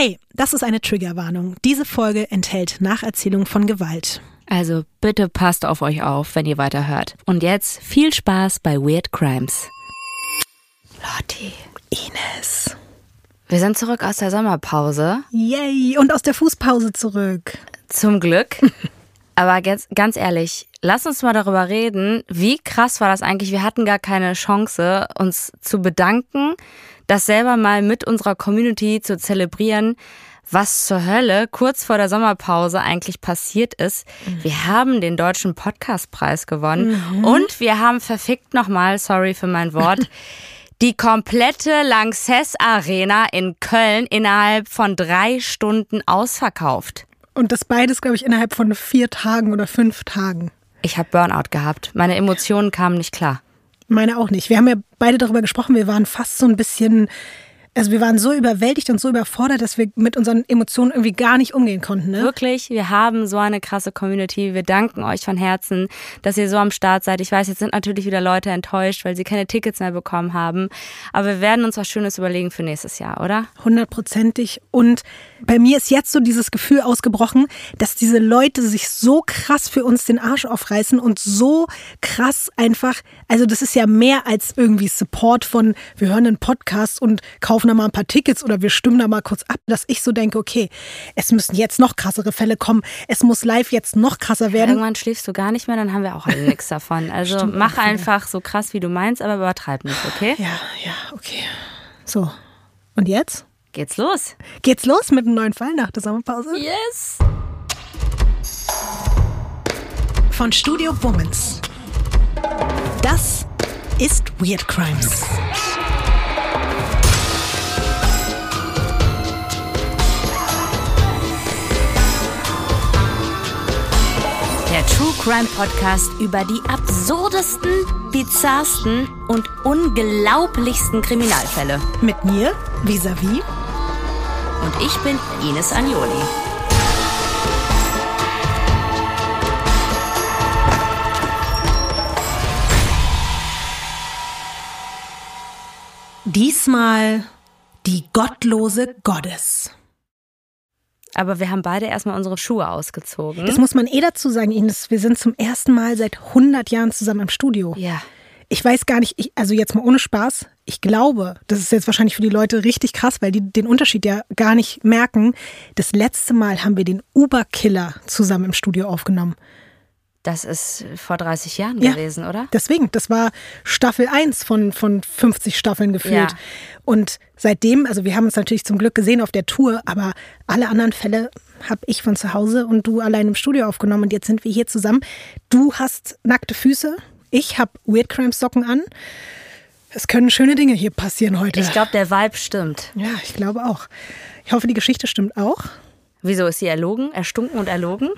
Hey, das ist eine Triggerwarnung. Diese Folge enthält Nacherzählung von Gewalt. Also bitte passt auf euch auf, wenn ihr weiterhört. Und jetzt viel Spaß bei Weird Crimes. Lotti. Ines. Wir sind zurück aus der Sommerpause. Yay, und aus der Fußpause zurück. Zum Glück. Aber ganz, ganz ehrlich, lass uns mal darüber reden, wie krass war das eigentlich? Wir hatten gar keine Chance, uns zu bedanken, das selber mal mit unserer Community zu zelebrieren, was zur Hölle kurz vor der Sommerpause eigentlich passiert ist. Wir haben den deutschen Podcastpreis gewonnen Mhm. und wir haben verfickt nochmal, sorry für mein Wort, die komplette Lanxess Arena in Köln innerhalb von drei Stunden ausverkauft. Und das beides, glaube ich, innerhalb von vier Tagen oder fünf Tagen. Ich habe Burnout gehabt. Meine Emotionen kamen nicht klar. Meine auch nicht. Wir haben ja beide darüber gesprochen, wir waren fast so ein bisschen, also wir waren so überwältigt und so überfordert, dass wir mit unseren Emotionen irgendwie gar nicht umgehen konnten. Ne? Wirklich, wir haben so eine krasse Community. Wir danken euch von Herzen, dass ihr so am Start seid. Ich weiß, jetzt sind natürlich wieder Leute enttäuscht, weil sie keine Tickets mehr bekommen haben. Aber wir werden uns was Schönes überlegen für nächstes Jahr, oder? Hundertprozentig. Und bei mir ist jetzt so dieses Gefühl ausgebrochen, dass diese Leute sich so krass für uns den Arsch aufreißen und so krass einfach, also das ist ja mehr als irgendwie Support von, wir hören einen Podcast und kaufen da mal ein paar Tickets oder wir stimmen da mal kurz ab, dass ich so denke, okay, es müssen jetzt noch krassere Fälle kommen, es muss live jetzt noch krasser werden. Irgendwann schläfst du gar nicht mehr, dann haben wir auch alle nichts davon. Also Stimmt mach einfach so krass, wie du meinst, aber übertreib nicht, okay? Ja, ja, okay. So. Und jetzt? Geht's los? Geht's los mit einem neuen Fall nach der Sommerpause? Yes! Von Studio Womans. Das ist Weird Crimes. True Crime Podcast über die absurdesten, bizarrsten und unglaublichsten Kriminalfälle. Mit mir, vis-à-vis. Und ich bin Ines Agnoli. Diesmal die gottlose Goddess. Aber wir haben beide erstmal unsere Schuhe ausgezogen. Das muss man eh dazu sagen, Ines. Wir sind zum ersten Mal seit 100 Jahren zusammen im Studio. ja. Ich weiß gar nicht, ich, also jetzt mal ohne Spaß, ich glaube, das ist jetzt wahrscheinlich für die Leute richtig krass, weil die den Unterschied ja gar nicht merken. Das letzte Mal haben wir den Uber-Killer zusammen im Studio aufgenommen. Das ist vor 30 Jahren Ja. gewesen, oder? Deswegen, das war Staffel 1 von, von 50 Staffeln gefühlt. Ja. Und seitdem, also wir haben uns natürlich zum Glück gesehen auf der Tour, aber alle anderen Fälle habe ich von zu Hause und du allein im Studio aufgenommen und jetzt sind wir hier zusammen. Du hast nackte Füße, ich habe Weird Crimes Socken an. Es können schöne Dinge hier passieren heute. Ich glaube, der Vibe stimmt. ja, ich glaube auch. Ich hoffe, die Geschichte stimmt auch. Wieso ist sie erlogen, erstunken und erlogen?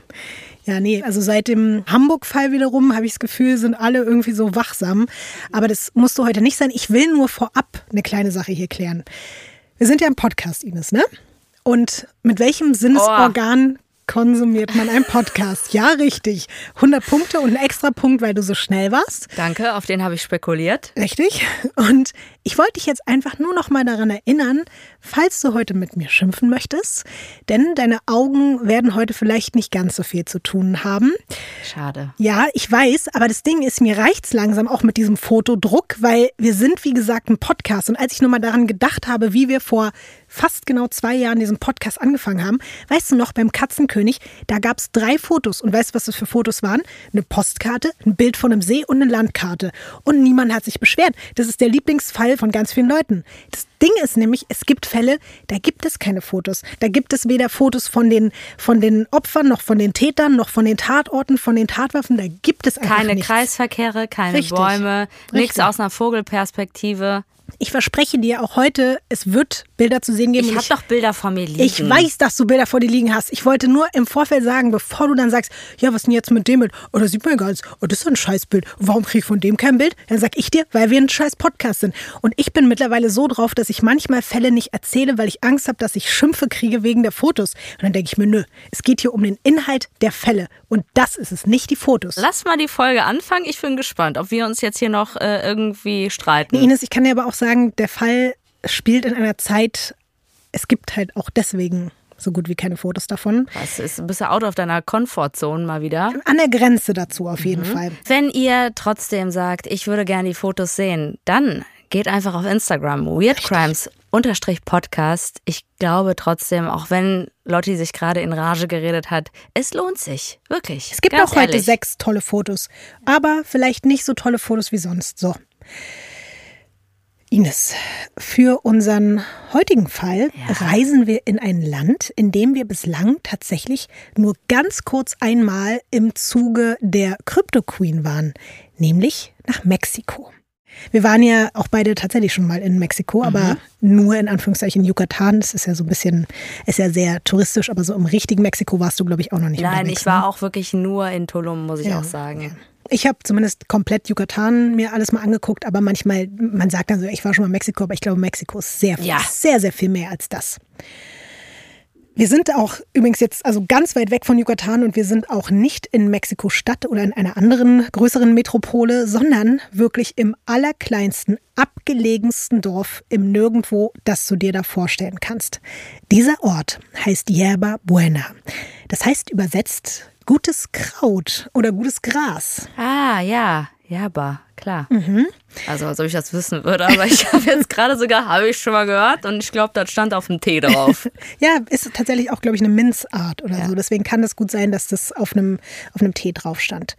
Ja, nee, also seit dem Hamburg-Fall wiederum habe ich das Gefühl, sind alle irgendwie so wachsam. Aber das musst du heute nicht sein. Ich will nur vorab eine kleine Sache hier klären. Wir sind ja im Podcast, Ines, ne? Und mit welchem Sinnesorgan konsumiert man einen Podcast? Ja, richtig. 100 Punkte und ein extra Punkt, weil du so schnell warst. Danke, auf den habe ich spekuliert. Richtig. Und ich wollte dich jetzt einfach nur noch mal daran erinnern, falls du heute mit mir schimpfen möchtest, denn deine Augen werden heute vielleicht nicht ganz so viel zu tun haben. Schade. Ja, ich weiß, aber das Ding ist, mir reicht's langsam auch mit diesem Fotodruck, weil wir sind, wie gesagt, ein Podcast. Und als ich nur mal daran gedacht habe, wie wir vor fast genau zwei Jahren diesen Podcast angefangen haben, weißt du noch, beim Katzenkönig, da gab's drei Fotos. Und weißt du, was das für Fotos waren? Eine Postkarte, ein Bild von einem See und eine Landkarte. Und niemand hat sich beschwert. Das ist der Lieblingsfall von ganz vielen Leuten. Das Ding ist nämlich, es gibt Fälle, da gibt es keine Fotos. Da gibt es weder Fotos von den, von den Opfern, noch von den Tätern, noch von den Tatorten, von den Tatwaffen. Da gibt es einfach Keine nichts. Kreisverkehre, keine Richtig. Bäume, nichts Richtig. aus einer Vogelperspektive. Ich verspreche dir auch heute, es wird Bilder zu sehen geben. Ich habe doch Bilder vor mir liegen. Ich weiß, dass du Bilder vor dir liegen hast. Ich wollte nur im Vorfeld sagen, bevor du dann sagst, ja, was denn jetzt mit dem Bild? Oder sieht man gar nichts. Oh, das ist ein Scheißbild. Warum kriege ich von dem kein Bild? Dann sag ich dir, weil wir ein scheiß Podcast sind. Und ich bin mittlerweile so drauf, dass ich manchmal Fälle nicht erzähle, weil ich Angst habe, dass ich Schimpfe kriege wegen der Fotos. Und dann denke ich mir, nö, es geht hier um den Inhalt der Fälle. Und das ist es, nicht die Fotos. Lass mal die Folge anfangen. Ich bin gespannt, ob wir uns jetzt hier noch äh, irgendwie streiten. Nee, Ines, ich kann dir aber auch sagen, der Fall spielt in einer Zeit es gibt halt auch deswegen so gut wie keine Fotos davon. Das ist ein bisschen out of deiner Comfortzone mal wieder. An der Grenze dazu auf jeden mhm. Fall. Wenn ihr trotzdem sagt, ich würde gerne die Fotos sehen, dann geht einfach auf Instagram. Weird Crimes unterstrich Podcast. Ich glaube trotzdem, auch wenn Lotti sich gerade in Rage geredet hat, es lohnt sich. Wirklich. Es gibt auch heute ehrlich. sechs tolle Fotos. Aber vielleicht nicht so tolle Fotos wie sonst. So. Ines, für unseren heutigen Fall ja. reisen wir in ein Land, in dem wir bislang tatsächlich nur ganz kurz einmal im Zuge der Crypto Queen waren, nämlich nach Mexiko. Wir waren ja auch beide tatsächlich schon mal in Mexiko, mhm. aber nur in Anführungszeichen Yucatan. Das ist ja so ein bisschen, ist ja sehr touristisch, aber so im richtigen Mexiko warst du, glaube ich, auch noch nicht. Nein, ich war ne? auch wirklich nur in Tulum, muss ich ja. auch sagen. Okay. Ich habe zumindest komplett Yucatan mir alles mal angeguckt, aber manchmal, man sagt dann so, ich war schon mal in Mexiko, aber ich glaube, Mexiko ist sehr, ja. sehr, sehr viel mehr als das. Wir sind auch übrigens jetzt also ganz weit weg von Yucatan und wir sind auch nicht in Mexiko-Stadt oder in einer anderen größeren Metropole, sondern wirklich im allerkleinsten, abgelegensten Dorf im Nirgendwo, das du dir da vorstellen kannst. Dieser Ort heißt Yerba Buena. Das heißt übersetzt gutes Kraut oder gutes Gras. Ah, ja, Yerba, klar. Mhm. Also als ob ich das wissen würde, aber ich habe jetzt gerade sogar, habe ich schon mal gehört und ich glaube, das stand auf dem Tee drauf. ja, ist tatsächlich auch, glaube ich, eine Minzart oder ja. so. Deswegen kann es gut sein, dass das auf einem, auf einem Tee drauf stand.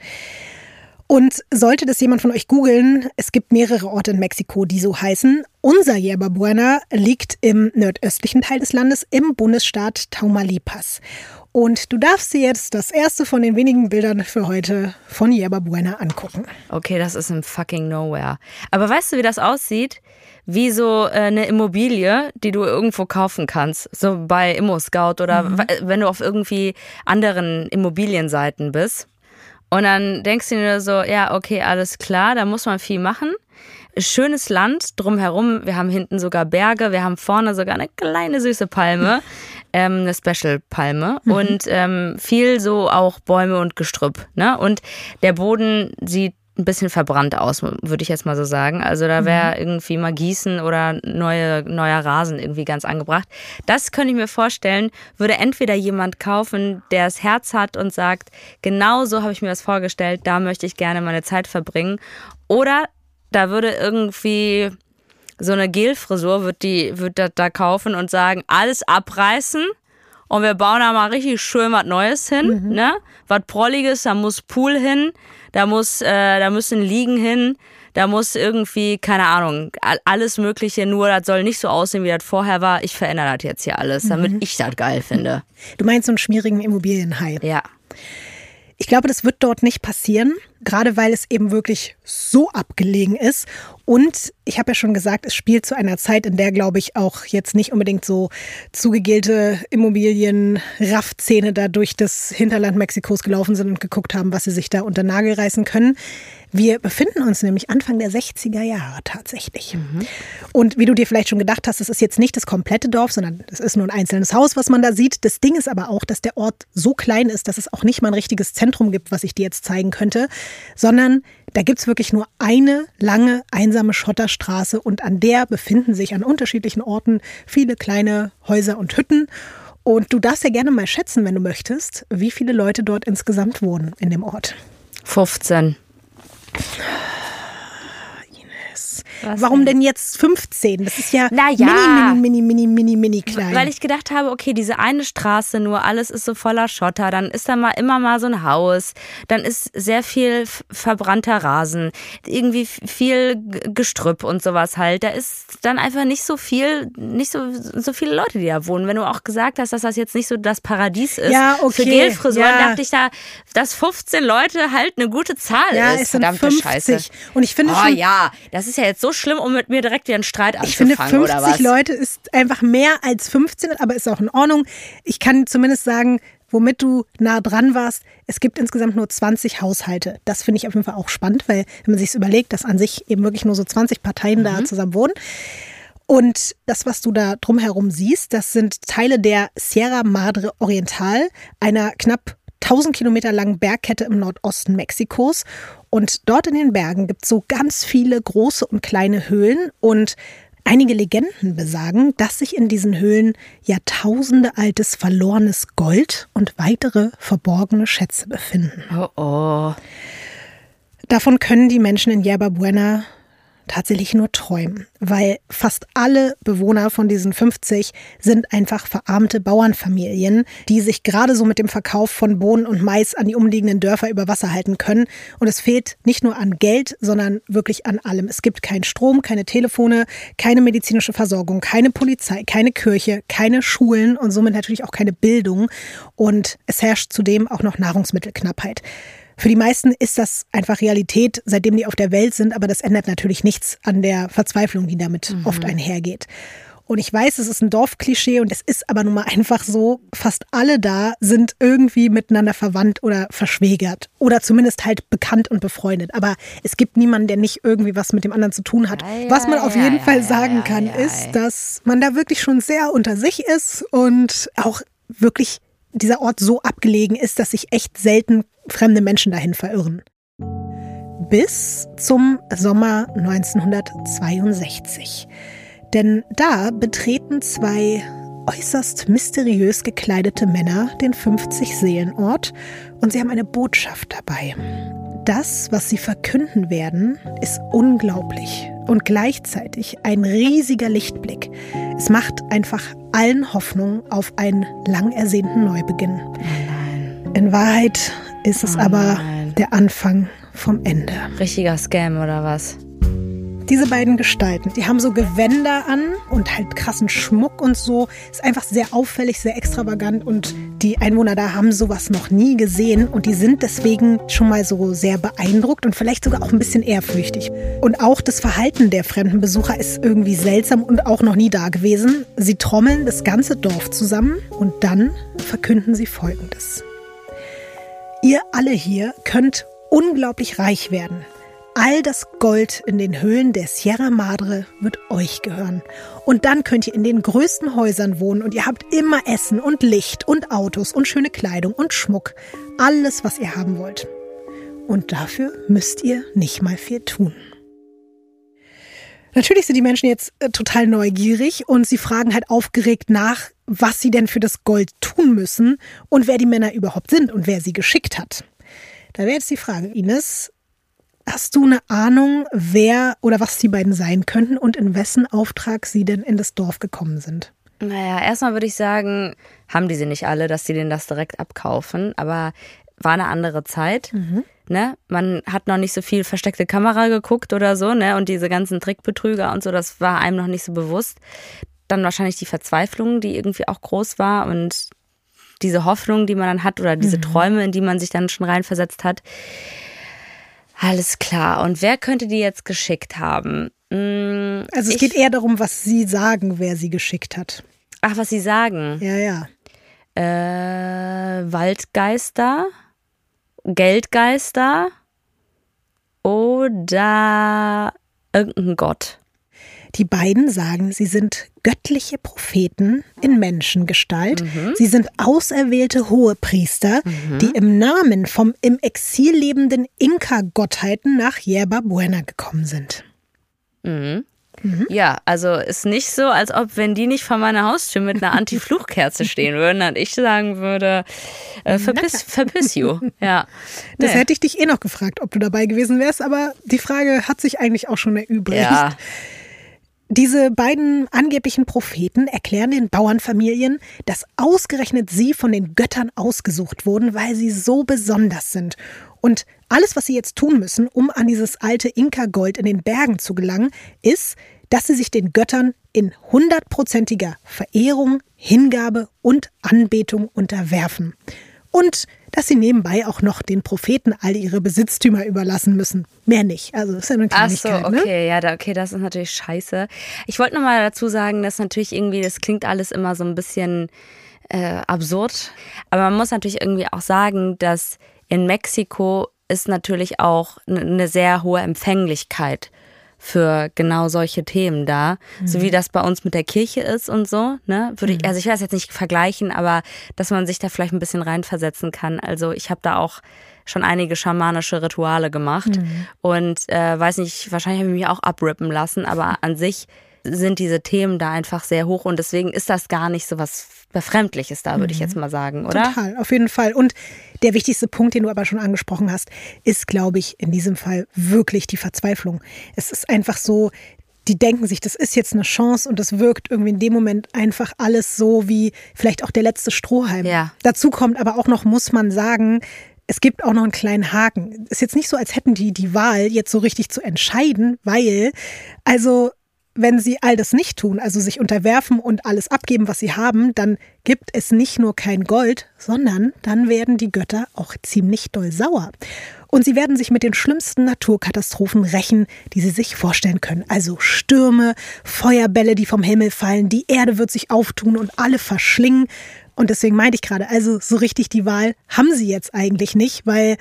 Und sollte das jemand von euch googeln, es gibt mehrere Orte in Mexiko, die so heißen. Unser Yerba Buena liegt im nordöstlichen Teil des Landes im Bundesstaat Tamaulipas. Und du darfst dir jetzt das erste von den wenigen Bildern für heute von Yerba Buena angucken. Okay, das ist im fucking Nowhere. Aber weißt du, wie das aussieht? Wie so äh, eine Immobilie, die du irgendwo kaufen kannst. So bei Immo Scout oder mhm. wenn du auf irgendwie anderen Immobilienseiten bist. Und dann denkst du dir so, ja, okay, alles klar, da muss man viel machen. Schönes Land drumherum. Wir haben hinten sogar Berge, wir haben vorne sogar eine kleine süße Palme, ähm, eine Special-Palme mhm. und ähm, viel so auch Bäume und Gestrüpp. Ne? Und der Boden sieht ein bisschen verbrannt aus, würde ich jetzt mal so sagen. Also da wäre mhm. irgendwie mal Gießen oder neue, neuer Rasen irgendwie ganz angebracht. Das könnte ich mir vorstellen, würde entweder jemand kaufen, der das Herz hat und sagt, genau so habe ich mir das vorgestellt, da möchte ich gerne meine Zeit verbringen. Oder da würde irgendwie so eine Gelfrisur, wird die, wird da, da kaufen und sagen, alles abreißen und wir bauen da mal richtig schön was Neues hin, mhm. ne? Was Prolliges, da muss Pool hin, da muss, äh, da müssen Liegen hin, da muss irgendwie, keine Ahnung, alles Mögliche, nur das soll nicht so aussehen, wie das vorher war. Ich verändere das jetzt hier alles, damit mhm. ich das geil finde. Du meinst so einen schmierigen Immobilienhai? Ja. Ich glaube, das wird dort nicht passieren, gerade weil es eben wirklich so abgelegen ist. Und ich habe ja schon gesagt, es spielt zu einer Zeit, in der, glaube ich, auch jetzt nicht unbedingt so zugegelte Immobilien-Raffzähne da durch das Hinterland Mexikos gelaufen sind und geguckt haben, was sie sich da unter Nagel reißen können. Wir befinden uns nämlich Anfang der 60er Jahre tatsächlich. Mhm. Und wie du dir vielleicht schon gedacht hast, es ist jetzt nicht das komplette Dorf, sondern es ist nur ein einzelnes Haus, was man da sieht. Das Ding ist aber auch, dass der Ort so klein ist, dass es auch nicht mal ein richtiges Zentrum gibt, was ich dir jetzt zeigen könnte, sondern da gibt es wirklich nur eine lange, einsame Schotterstraße und an der befinden sich an unterschiedlichen Orten viele kleine Häuser und Hütten. Und du darfst ja gerne mal schätzen, wenn du möchtest, wie viele Leute dort insgesamt wohnen in dem Ort. 15. Was Warum denn? denn jetzt 15? Das ist ja, naja, mini, mini, mini, mini, mini klein. Weil ich gedacht habe, okay, diese eine Straße nur, alles ist so voller Schotter, dann ist da mal immer mal so ein Haus, dann ist sehr viel verbrannter Rasen, irgendwie viel Gestrüpp und sowas halt. Da ist dann einfach nicht so viel, nicht so, so viele Leute, die da wohnen. Wenn du auch gesagt hast, dass das jetzt nicht so das Paradies ist ja, okay. für Gelfrisuren, ja. dachte ich da, dass 15 Leute halt eine gute Zahl ja, ist. Es sind Verdammte 50. Scheiße. Und ich finde oh, schon, ja, das ist ja jetzt so schlimm, um mit mir direkt wieder einen Streit anzufangen, Ich finde 50 Leute ist einfach mehr als 15, aber ist auch in Ordnung. Ich kann zumindest sagen, womit du nah dran warst, es gibt insgesamt nur 20 Haushalte. Das finde ich auf jeden Fall auch spannend, weil wenn man sich überlegt, dass an sich eben wirklich nur so 20 Parteien mhm. da zusammen wohnen. Und das, was du da drumherum siehst, das sind Teile der Sierra Madre Oriental, einer knapp 1000 Kilometer langen Bergkette im Nordosten Mexikos. Und dort in den Bergen gibt es so ganz viele große und kleine Höhlen. Und Einige Legenden besagen, dass sich in diesen Höhlen Jahrtausende altes verlorenes Gold und weitere verborgene Schätze befinden. Oh oh. Davon können die Menschen in Yerba Buena tatsächlich nur träumen, weil fast alle Bewohner von diesen 50 sind einfach verarmte Bauernfamilien, die sich gerade so mit dem Verkauf von Bohnen und Mais an die umliegenden Dörfer über Wasser halten können. Und es fehlt nicht nur an Geld, sondern wirklich an allem. Es gibt keinen Strom, keine Telefone, keine medizinische Versorgung, keine Polizei, keine Kirche, keine Schulen und somit natürlich auch keine Bildung. Und es herrscht zudem auch noch Nahrungsmittelknappheit. Für die meisten ist das einfach Realität, seitdem die auf der Welt sind, aber das ändert natürlich nichts an der Verzweiflung, die damit mhm. oft einhergeht. Und ich weiß, es ist ein Dorfklischee und es ist aber nun mal einfach so, fast alle da sind irgendwie miteinander verwandt oder verschwägert oder zumindest halt bekannt und befreundet. Aber es gibt niemanden, der nicht irgendwie was mit dem anderen zu tun hat. Ja, ja, was man auf ja, jeden Fall sagen kann, ist, dass man da wirklich schon sehr unter sich ist und auch wirklich dieser Ort so abgelegen ist, dass sich echt selten fremde Menschen dahin verirren. Bis zum Sommer 1962. Denn da betreten zwei äußerst mysteriös gekleidete Männer den 50-Seelen-Ort und sie haben eine Botschaft dabei. Das, was sie verkünden werden, ist unglaublich und gleichzeitig ein riesiger Lichtblick. Es macht einfach allen Hoffnung auf einen lang ersehnten Neubeginn. In Wahrheit ist es oh aber der Anfang vom Ende. Richtiger Scam oder was? Diese beiden Gestalten, die haben so Gewänder an und halt krassen Schmuck und so. Ist einfach sehr auffällig, sehr extravagant und die Einwohner da haben sowas noch nie gesehen und die sind deswegen schon mal so sehr beeindruckt und vielleicht sogar auch ein bisschen ehrfürchtig. Und auch das Verhalten der fremden Besucher ist irgendwie seltsam und auch noch nie da gewesen. Sie trommeln das ganze Dorf zusammen und dann verkünden sie Folgendes. Ihr alle hier könnt unglaublich reich werden. All das Gold in den Höhlen der Sierra Madre wird euch gehören. Und dann könnt ihr in den größten Häusern wohnen und ihr habt immer Essen und Licht und Autos und schöne Kleidung und Schmuck. Alles, was ihr haben wollt. Und dafür müsst ihr nicht mal viel tun. Natürlich sind die Menschen jetzt äh, total neugierig und sie fragen halt aufgeregt nach, was sie denn für das Gold tun müssen und wer die Männer überhaupt sind und wer sie geschickt hat. Da wäre jetzt die Frage, Ines, Hast du eine Ahnung, wer oder was die beiden sein könnten und in wessen Auftrag sie denn in das Dorf gekommen sind? Naja, erstmal würde ich sagen, haben die sie nicht alle, dass sie denen das direkt abkaufen, aber war eine andere Zeit. Mhm. Ne? Man hat noch nicht so viel versteckte Kamera geguckt oder so, ne? Und diese ganzen Trickbetrüger und so, das war einem noch nicht so bewusst. Dann wahrscheinlich die Verzweiflung, die irgendwie auch groß war und diese Hoffnung, die man dann hat oder diese mhm. Träume, in die man sich dann schon reinversetzt hat. Alles klar. Und wer könnte die jetzt geschickt haben? Hm, also es ich, geht eher darum, was sie sagen, wer sie geschickt hat. Ach, was sie sagen. Ja, ja. Äh, Waldgeister, Geldgeister oder irgendein Gott. Die beiden sagen, sie sind göttliche Propheten in Menschengestalt. Mhm. Sie sind auserwählte Hohepriester, mhm. die im Namen vom im Exil lebenden Inka-Gottheiten nach Yerba Buena gekommen sind. Mhm. Mhm. Ja, also ist nicht so, als ob, wenn die nicht vor meiner Haustür mit einer Anti-Fluchkerze stehen würden, dann ich sagen würde, äh, verpiss, verpiss you. Ja. Das nee. hätte ich dich eh noch gefragt, ob du dabei gewesen wärst, aber die Frage hat sich eigentlich auch schon erübrigt. Ja. Diese beiden angeblichen Propheten erklären den Bauernfamilien, dass ausgerechnet sie von den Göttern ausgesucht wurden, weil sie so besonders sind. Und alles, was sie jetzt tun müssen, um an dieses alte Inka-Gold in den Bergen zu gelangen, ist, dass sie sich den Göttern in hundertprozentiger Verehrung, Hingabe und Anbetung unterwerfen. Und dass sie nebenbei auch noch den Propheten all ihre Besitztümer überlassen müssen. Mehr nicht. Also das ist ja eine Kleinigkeit. Ach so, okay, ne? ja, okay, das ist natürlich scheiße. Ich wollte noch mal dazu sagen, dass natürlich irgendwie, das klingt alles immer so ein bisschen äh, absurd. Aber man muss natürlich irgendwie auch sagen, dass in Mexiko ist natürlich auch eine sehr hohe Empfänglichkeit für genau solche Themen da. Mhm. So wie mhm. das bei uns mit der Kirche ist und so, ne? Würde ich, mhm. also ich weiß jetzt nicht vergleichen, aber dass man sich da vielleicht ein bisschen reinversetzen kann. Also ich habe da auch schon einige schamanische Rituale gemacht mhm. und äh, weiß nicht, wahrscheinlich habe ich mich auch abrippen lassen, aber an sich sind diese Themen da einfach sehr hoch und deswegen ist das gar nicht so was Befremdliches da, würde ich jetzt mal sagen, oder? Total, auf jeden Fall. Und der wichtigste Punkt, den du aber schon angesprochen hast, ist, glaube ich, in diesem Fall wirklich die Verzweiflung. Es ist einfach so, die denken sich, das ist jetzt eine Chance und das wirkt irgendwie in dem Moment einfach alles so wie vielleicht auch der letzte Strohhalm. Ja. Dazu kommt aber auch noch, muss man sagen, es gibt auch noch einen kleinen Haken. Ist jetzt nicht so, als hätten die die Wahl, jetzt so richtig zu entscheiden, weil, also wenn sie all das nicht tun, also sich unterwerfen und alles abgeben, was sie haben, dann gibt es nicht nur kein Gold, sondern dann werden die Götter auch ziemlich doll sauer. Und sie werden sich mit den schlimmsten Naturkatastrophen rächen, die sie sich vorstellen können. Also Stürme, Feuerbälle, die vom Himmel fallen, die Erde wird sich auftun und alle verschlingen. Und deswegen meinte ich gerade, also so richtig die Wahl haben sie jetzt eigentlich nicht, weil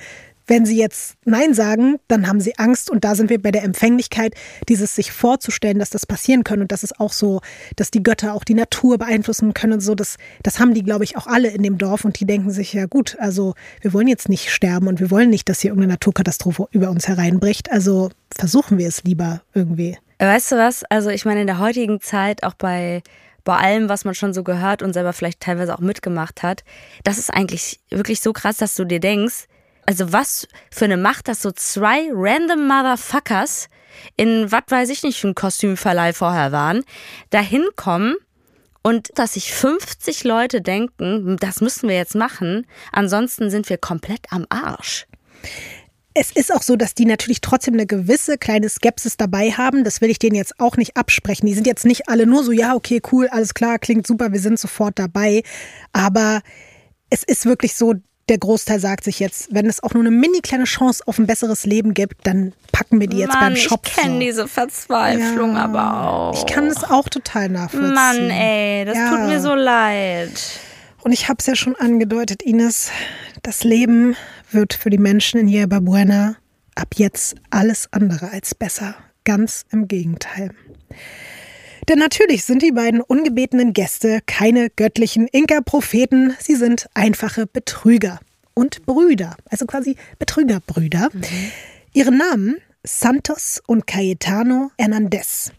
wenn sie jetzt Nein sagen, dann haben sie Angst und da sind wir bei der Empfänglichkeit, dieses sich vorzustellen, dass das passieren kann und dass es auch so, dass die Götter auch die Natur beeinflussen können und so, das, das haben die, glaube ich, auch alle in dem Dorf und die denken sich, ja gut, also wir wollen jetzt nicht sterben und wir wollen nicht, dass hier irgendeine Naturkatastrophe über uns hereinbricht, also versuchen wir es lieber irgendwie. Weißt du was? Also ich meine, in der heutigen Zeit, auch bei bei allem, was man schon so gehört und selber vielleicht teilweise auch mitgemacht hat, das ist eigentlich wirklich so krass, dass du dir denkst, also was für eine Macht, dass so zwei random Motherfuckers in, was weiß ich nicht, für ein Kostümverleih vorher waren, da hinkommen und dass sich 50 Leute denken, das müssen wir jetzt machen, ansonsten sind wir komplett am Arsch. Es ist auch so, dass die natürlich trotzdem eine gewisse kleine Skepsis dabei haben. Das will ich denen jetzt auch nicht absprechen. Die sind jetzt nicht alle nur so, ja, okay, cool, alles klar, klingt super, wir sind sofort dabei. Aber es ist wirklich so, der Großteil sagt sich jetzt, wenn es auch nur eine mini kleine Chance auf ein besseres Leben gibt, dann packen wir die jetzt Mann, beim Shop. Ich kenne diese Verzweiflung Ja. aber auch. Ich kann es auch total nachvollziehen. Mann, ey, das Ja. tut mir so leid. Und ich habe es ja schon angedeutet, Ines, das Leben wird für die Menschen in Yerba Buena ab jetzt alles andere als besser. Ganz im Gegenteil. Denn natürlich sind die beiden ungebetenen Gäste keine göttlichen Inka-Propheten, sie sind einfache Betrüger und Brüder, also quasi Betrügerbrüder. Ihre Namen Santos und Cayetano Hernandez.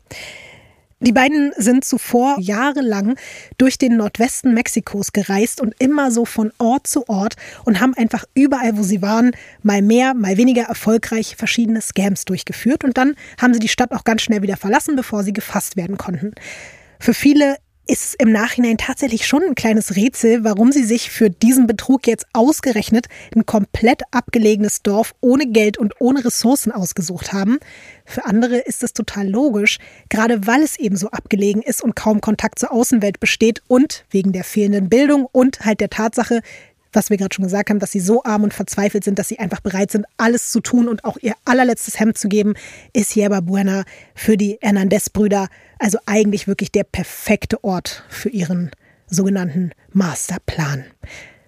Die beiden sind zuvor jahrelang durch den Nordwesten Mexikos gereist und immer so von Ort zu Ort und haben einfach überall, wo sie waren, mal mehr, mal weniger erfolgreich verschiedene Scams durchgeführt. Und dann haben sie die Stadt auch ganz schnell wieder verlassen, bevor sie gefasst werden konnten. Für viele ist im Nachhinein tatsächlich schon ein kleines Rätsel, warum sie sich für diesen Betrug jetzt ausgerechnet ein komplett abgelegenes Dorf ohne Geld und ohne Ressourcen ausgesucht haben. Für andere ist es total logisch, gerade weil es eben so abgelegen ist und kaum Kontakt zur Außenwelt besteht und wegen der fehlenden Bildung und halt der Tatsache, was wir gerade schon gesagt haben, dass sie so arm und verzweifelt sind, dass sie einfach bereit sind, alles zu tun und auch ihr allerletztes Hemd zu geben, ist Yerba Buena für die Hernandez-Brüder also eigentlich wirklich der perfekte Ort für ihren sogenannten Masterplan.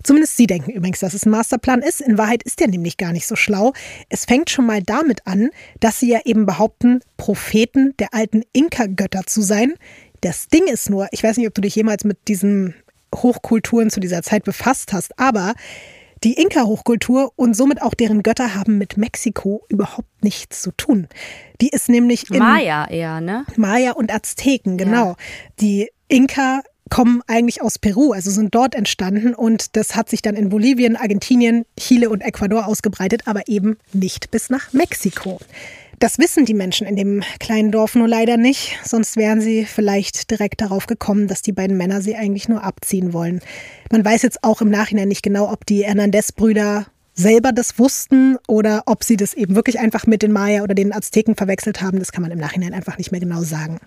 Zumindest sie denken übrigens, dass es ein Masterplan ist. In Wahrheit ist der nämlich gar nicht so schlau. Es fängt schon mal damit an, dass sie ja eben behaupten, Propheten der alten Inka-Götter zu sein. Das Ding ist nur, ich weiß nicht, ob du dich jemals mit diesen Hochkulturen zu dieser Zeit befasst hast, aber die Inka-Hochkultur und somit auch deren Götter haben mit Mexiko überhaupt nichts zu tun. Die ist nämlich in Maya eher, ne? Maya und Azteken, genau. Die Inka kommen eigentlich aus Peru, also sind dort entstanden und das hat sich dann in Bolivien, Argentinien, Chile und Ecuador ausgebreitet, aber eben nicht bis nach Mexiko. Das wissen die Menschen in dem kleinen Dorf nur leider nicht, sonst wären sie vielleicht direkt darauf gekommen, dass die beiden Männer sie eigentlich nur abziehen wollen. Man weiß jetzt auch im Nachhinein nicht genau, ob die Hernandez-Brüder selber das wussten oder ob sie das eben wirklich einfach mit den Maya oder den Azteken verwechselt haben. Das kann man im Nachhinein einfach nicht mehr genau sagen.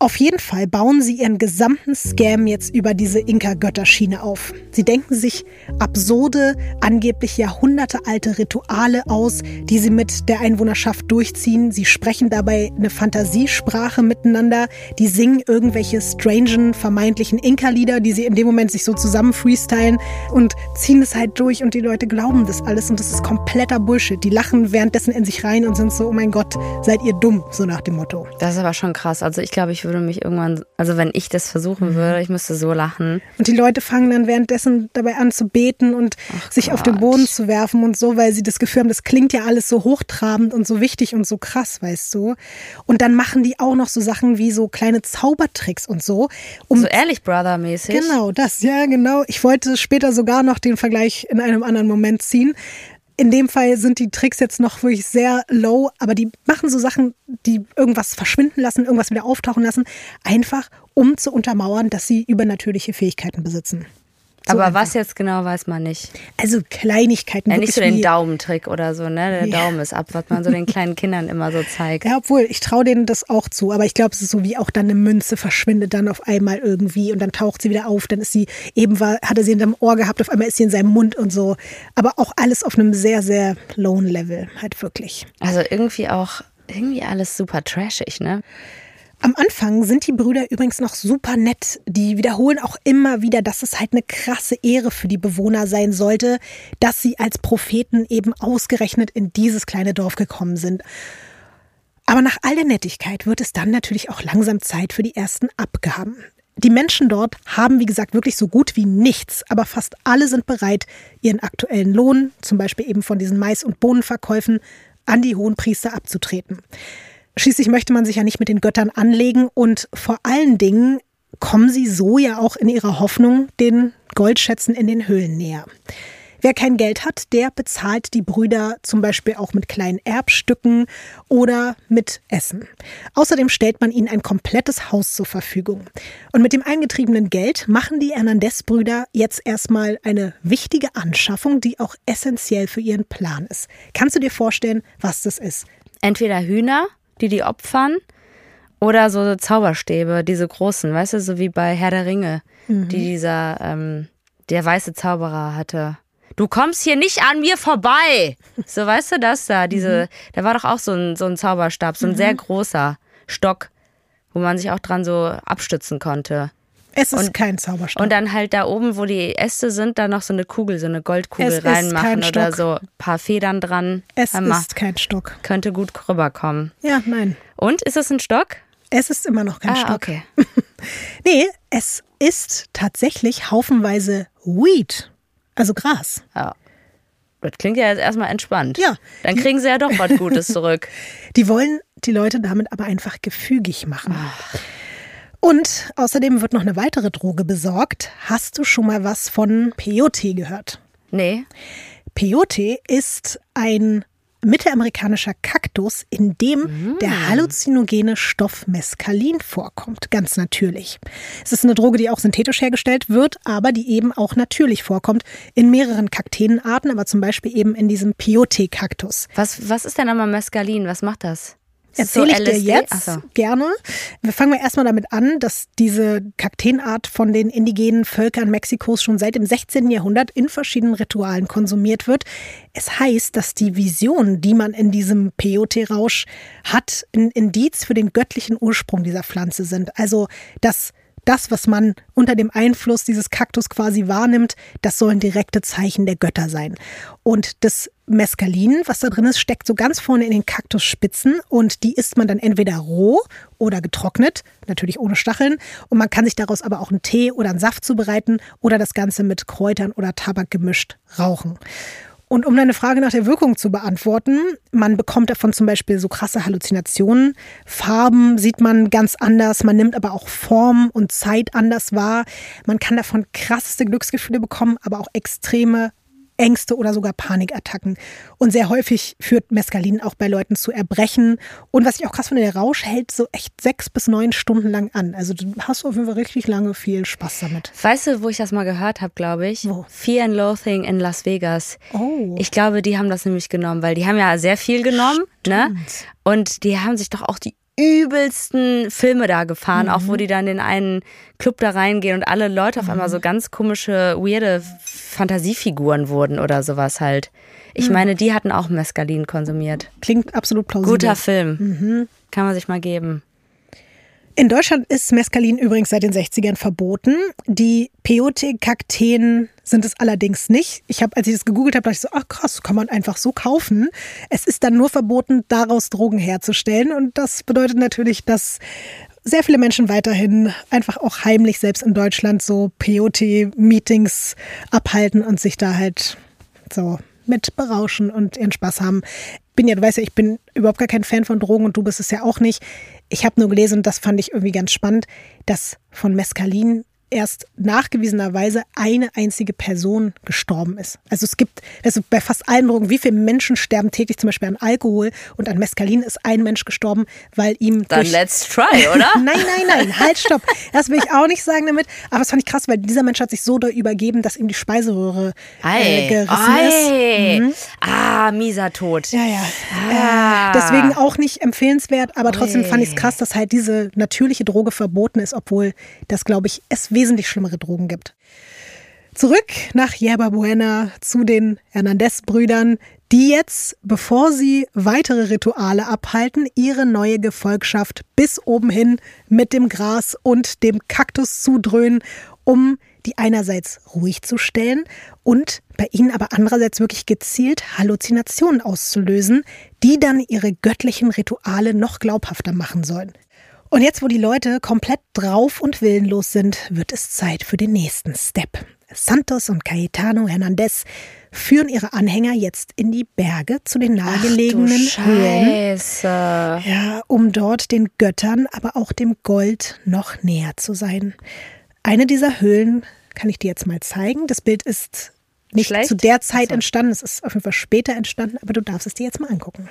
Auf jeden Fall bauen sie ihren gesamten Scam jetzt über diese Inka-Götterschiene auf. Sie denken sich absurde, angeblich jahrhundertealte Rituale aus, die sie mit der Einwohnerschaft durchziehen. Sie sprechen dabei eine Fantasiesprache miteinander. Die singen irgendwelche strangen, vermeintlichen Inka-Lieder, die sie in dem Moment sich so zusammen freestylen und ziehen es halt durch und die Leute glauben das alles und das ist kompletter Bullshit. Die lachen währenddessen in sich rein und sind so, oh mein Gott, seid ihr dumm, so nach dem Motto. Das ist aber schon krass. Also ich glaube, ich würde mich irgendwann, also wenn ich das versuchen würde, ich müsste so lachen. Und die Leute fangen dann währenddessen dabei an zu beten und Ach sich auf den Gott. Boden zu werfen und so, weil sie das Gefühl haben, das klingt ja alles so hochtrabend und so wichtig und so krass, weißt du. Und dann machen die auch noch so Sachen wie so kleine Zaubertricks und so, um So ehrlich Brother-mäßig. Genau, das, ja, genau. Ich wollte später sogar noch den Vergleich in einem anderen Moment ziehen. In dem Fall sind die Tricks jetzt noch wirklich sehr low, aber die machen so Sachen, die irgendwas verschwinden lassen, irgendwas wieder auftauchen lassen, einfach um zu untermauern, dass sie übernatürliche Fähigkeiten besitzen. So Aber einfach. was jetzt genau, weiß man nicht. Also Kleinigkeiten. Ja, nicht so den Daumentrick oder so, ne? Der Ja. Daumen ist ab, was man so den kleinen Kindern immer so zeigt. Ja, obwohl, ich traue denen das auch zu, aber ich glaube, es ist so wie auch dann eine Münze verschwindet dann auf einmal irgendwie und dann taucht sie wieder auf, dann ist sie, eben war, hatte sie in seinem Ohr gehabt, auf einmal ist sie in seinem Mund und so. Aber auch alles auf einem sehr, sehr lowen Level, halt wirklich. Also irgendwie auch, irgendwie alles super trashig, ne? Am Anfang sind die Brüder übrigens noch super nett. Die wiederholen auch immer wieder, dass es halt eine krasse Ehre für die Bewohner sein sollte, dass sie als Propheten eben ausgerechnet in dieses kleine Dorf gekommen sind. Aber nach all der Nettigkeit wird es dann natürlich auch langsam Zeit für die ersten Abgaben. Die Menschen dort haben, wie gesagt, wirklich so gut wie nichts, aber fast alle sind bereit, ihren aktuellen Lohn, zum Beispiel eben von diesen Mais- und Bohnenverkäufen, an die Hohenpriester abzutreten. Schließlich möchte man sich ja nicht mit den Göttern anlegen und vor allen Dingen kommen sie so ja auch in ihrer Hoffnung den Goldschätzen in den Höhlen näher. Wer kein Geld hat, der bezahlt die Brüder zum Beispiel auch mit kleinen Erbstücken oder mit Essen. Außerdem stellt man ihnen ein komplettes Haus zur Verfügung. Und mit dem eingetriebenen Geld machen die Hernandez-Brüder jetzt erstmal eine wichtige Anschaffung, die auch essentiell für ihren Plan ist. Kannst du dir vorstellen, was das ist? Entweder Hühner, die die opfern, oder so Zauberstäbe, diese großen, weißt du, so wie bei Herr der Ringe, die dieser, ähm, der weiße Zauberer hatte. Du kommst hier nicht an mir vorbei. So, weißt du das da? Diese, da war doch auch so ein, so ein Zauberstab, so ein sehr großer Stock, wo man sich auch dran so abstützen konnte. Es ist Und- kein Zauberstab. Und dann halt da oben, wo die Äste sind, da noch so eine Kugel, so eine Goldkugel Es reinmachen oder so ein paar Federn dran. es Hammer. ist kein Stock. Könnte gut rüberkommen. Ja, nein. Und ist es ein Stock? Es ist immer noch kein ah, Stock. okay. Nee, es ist tatsächlich haufenweise Weed. Also Gras. Ja. Das klingt ja jetzt erstmal entspannt. Ja. Dann kriegen sie ja doch was Gutes zurück. Die wollen die Leute damit aber einfach gefügig machen. Und außerdem wird noch eine weitere Droge besorgt. Hast du schon mal was von Peyote gehört? Nee. Peyote ist ein mittelamerikanischer Kaktus, in dem der halluzinogene Stoff Mescalin vorkommt, ganz natürlich. Es ist eine Droge, die auch synthetisch hergestellt wird, aber die eben auch natürlich vorkommt in mehreren Kakteenarten, aber zum Beispiel eben in diesem Peyote-Kaktus. Was, was ist denn einmal Mescalin? Was macht das? Erzähle ich dir jetzt so. gerne. Wir fangen wir erstmal damit an, dass diese Kakteenart von den indigenen Völkern Mexikos schon seit dem 16. Jahrhundert in verschiedenen Ritualen konsumiert wird. Es heißt, dass die Vision, die man in diesem Peyote-Rausch hat, ein Indiz für den göttlichen Ursprung dieser Pflanze sind. Also, dass das, was man unter dem Einfluss dieses Kaktus quasi wahrnimmt, das sollen direkte Zeichen der Götter sein. Und das Mescalin, was da drin ist, steckt so ganz vorne in den Kaktusspitzen und die isst man dann entweder roh oder getrocknet, natürlich ohne Stacheln. Und man kann sich daraus aber auch einen Tee oder einen Saft zubereiten oder das Ganze mit Kräutern oder Tabak gemischt rauchen. Und um deine Frage nach der Wirkung zu beantworten, man bekommt davon zum Beispiel so krasse Halluzinationen. Farben sieht man ganz anders, man nimmt aber auch Form und Zeit anders wahr. Man kann davon krasseste Glücksgefühle bekommen, aber auch extreme Ängste oder sogar Panikattacken. Und sehr häufig führt Mescalin auch bei Leuten zu Erbrechen. Und was ich auch krass finde, der Rausch hält so echt sechs bis neun Stunden lang an. Also du hast auf jeden Fall richtig lange viel Spaß damit. Weißt du, wo ich das mal gehört habe, glaube ich? Wo? Fear and Loathing in Las Vegas. Oh. Ich glaube, die haben das nämlich genommen, weil die haben ja sehr viel genommen, ne? Und die haben sich doch auch die übelsten Filme da gefahren, auch wo die dann in einen Club da reingehen und alle Leute auf einmal so ganz komische, weirde Fantasiefiguren wurden oder sowas halt. Ich meine, die hatten auch Mescalin konsumiert. Klingt absolut plausibel. Guter Film. Kann man sich mal geben. In Deutschland ist Mescalin übrigens seit den 60ern verboten. Die Peyote-Kakteen sind es allerdings nicht. Ich habe, als ich das gegoogelt habe, dachte ich so, ach krass, kann man einfach so kaufen. Es ist dann nur verboten, daraus Drogen herzustellen. Und das bedeutet natürlich, dass sehr viele Menschen weiterhin einfach auch heimlich, selbst in Deutschland, so POT-Meetings abhalten und sich da halt so mit berauschen und ihren Spaß haben. Bin ja, du weißt ja, ich bin überhaupt gar kein Fan von Drogen und du bist es ja auch nicht. Ich habe nur gelesen, und das fand ich irgendwie ganz spannend, dass von Mescalin erst nachgewiesenerweise eine einzige Person gestorben ist. Also es gibt, also bei fast allen Drogen, wie viele Menschen sterben täglich zum Beispiel an Alkohol und an Mescalin ist ein Mensch gestorben, weil ihm. Dann let's try, oder? nein, nein, nein, halt, stopp. Das will ich auch nicht sagen damit. Aber das fand ich krass, weil dieser Mensch hat sich so da übergeben, dass ihm die Speiseröhre äh, gerissen Ei. ist. Mhm. Ah, mieser Tod. Ja, ja. Ah. Äh, deswegen auch nicht empfehlenswert, aber trotzdem Ui. fand ich es krass, dass halt diese natürliche Droge verboten ist, obwohl das, glaube ich, es wesentlich schlimmere Drogen gibt. Zurück nach Yerba Buena zu den Hernandez-Brüdern, die jetzt, bevor sie weitere Rituale abhalten, ihre neue Gefolgschaft bis oben hin mit dem Gras und dem Kaktus zudröhnen, um die einerseits ruhig zu stellen und bei ihnen aber andererseits wirklich gezielt Halluzinationen auszulösen, die dann ihre göttlichen Rituale noch glaubhafter machen sollen. Und jetzt, wo die Leute komplett drauf und willenlos sind, wird es Zeit für den nächsten Step. Santos und Cayetano Hernandez führen ihre Anhänger jetzt in die Berge zu den nahegelegenen Höhlen. Ja, um dort den Göttern, aber auch dem Gold noch näher zu sein. Eine dieser Höhlen kann ich dir jetzt mal zeigen. Das Bild ist nicht Schlecht? zu der Zeit entstanden, es ist auf jeden Fall später entstanden, aber du darfst es dir jetzt mal angucken.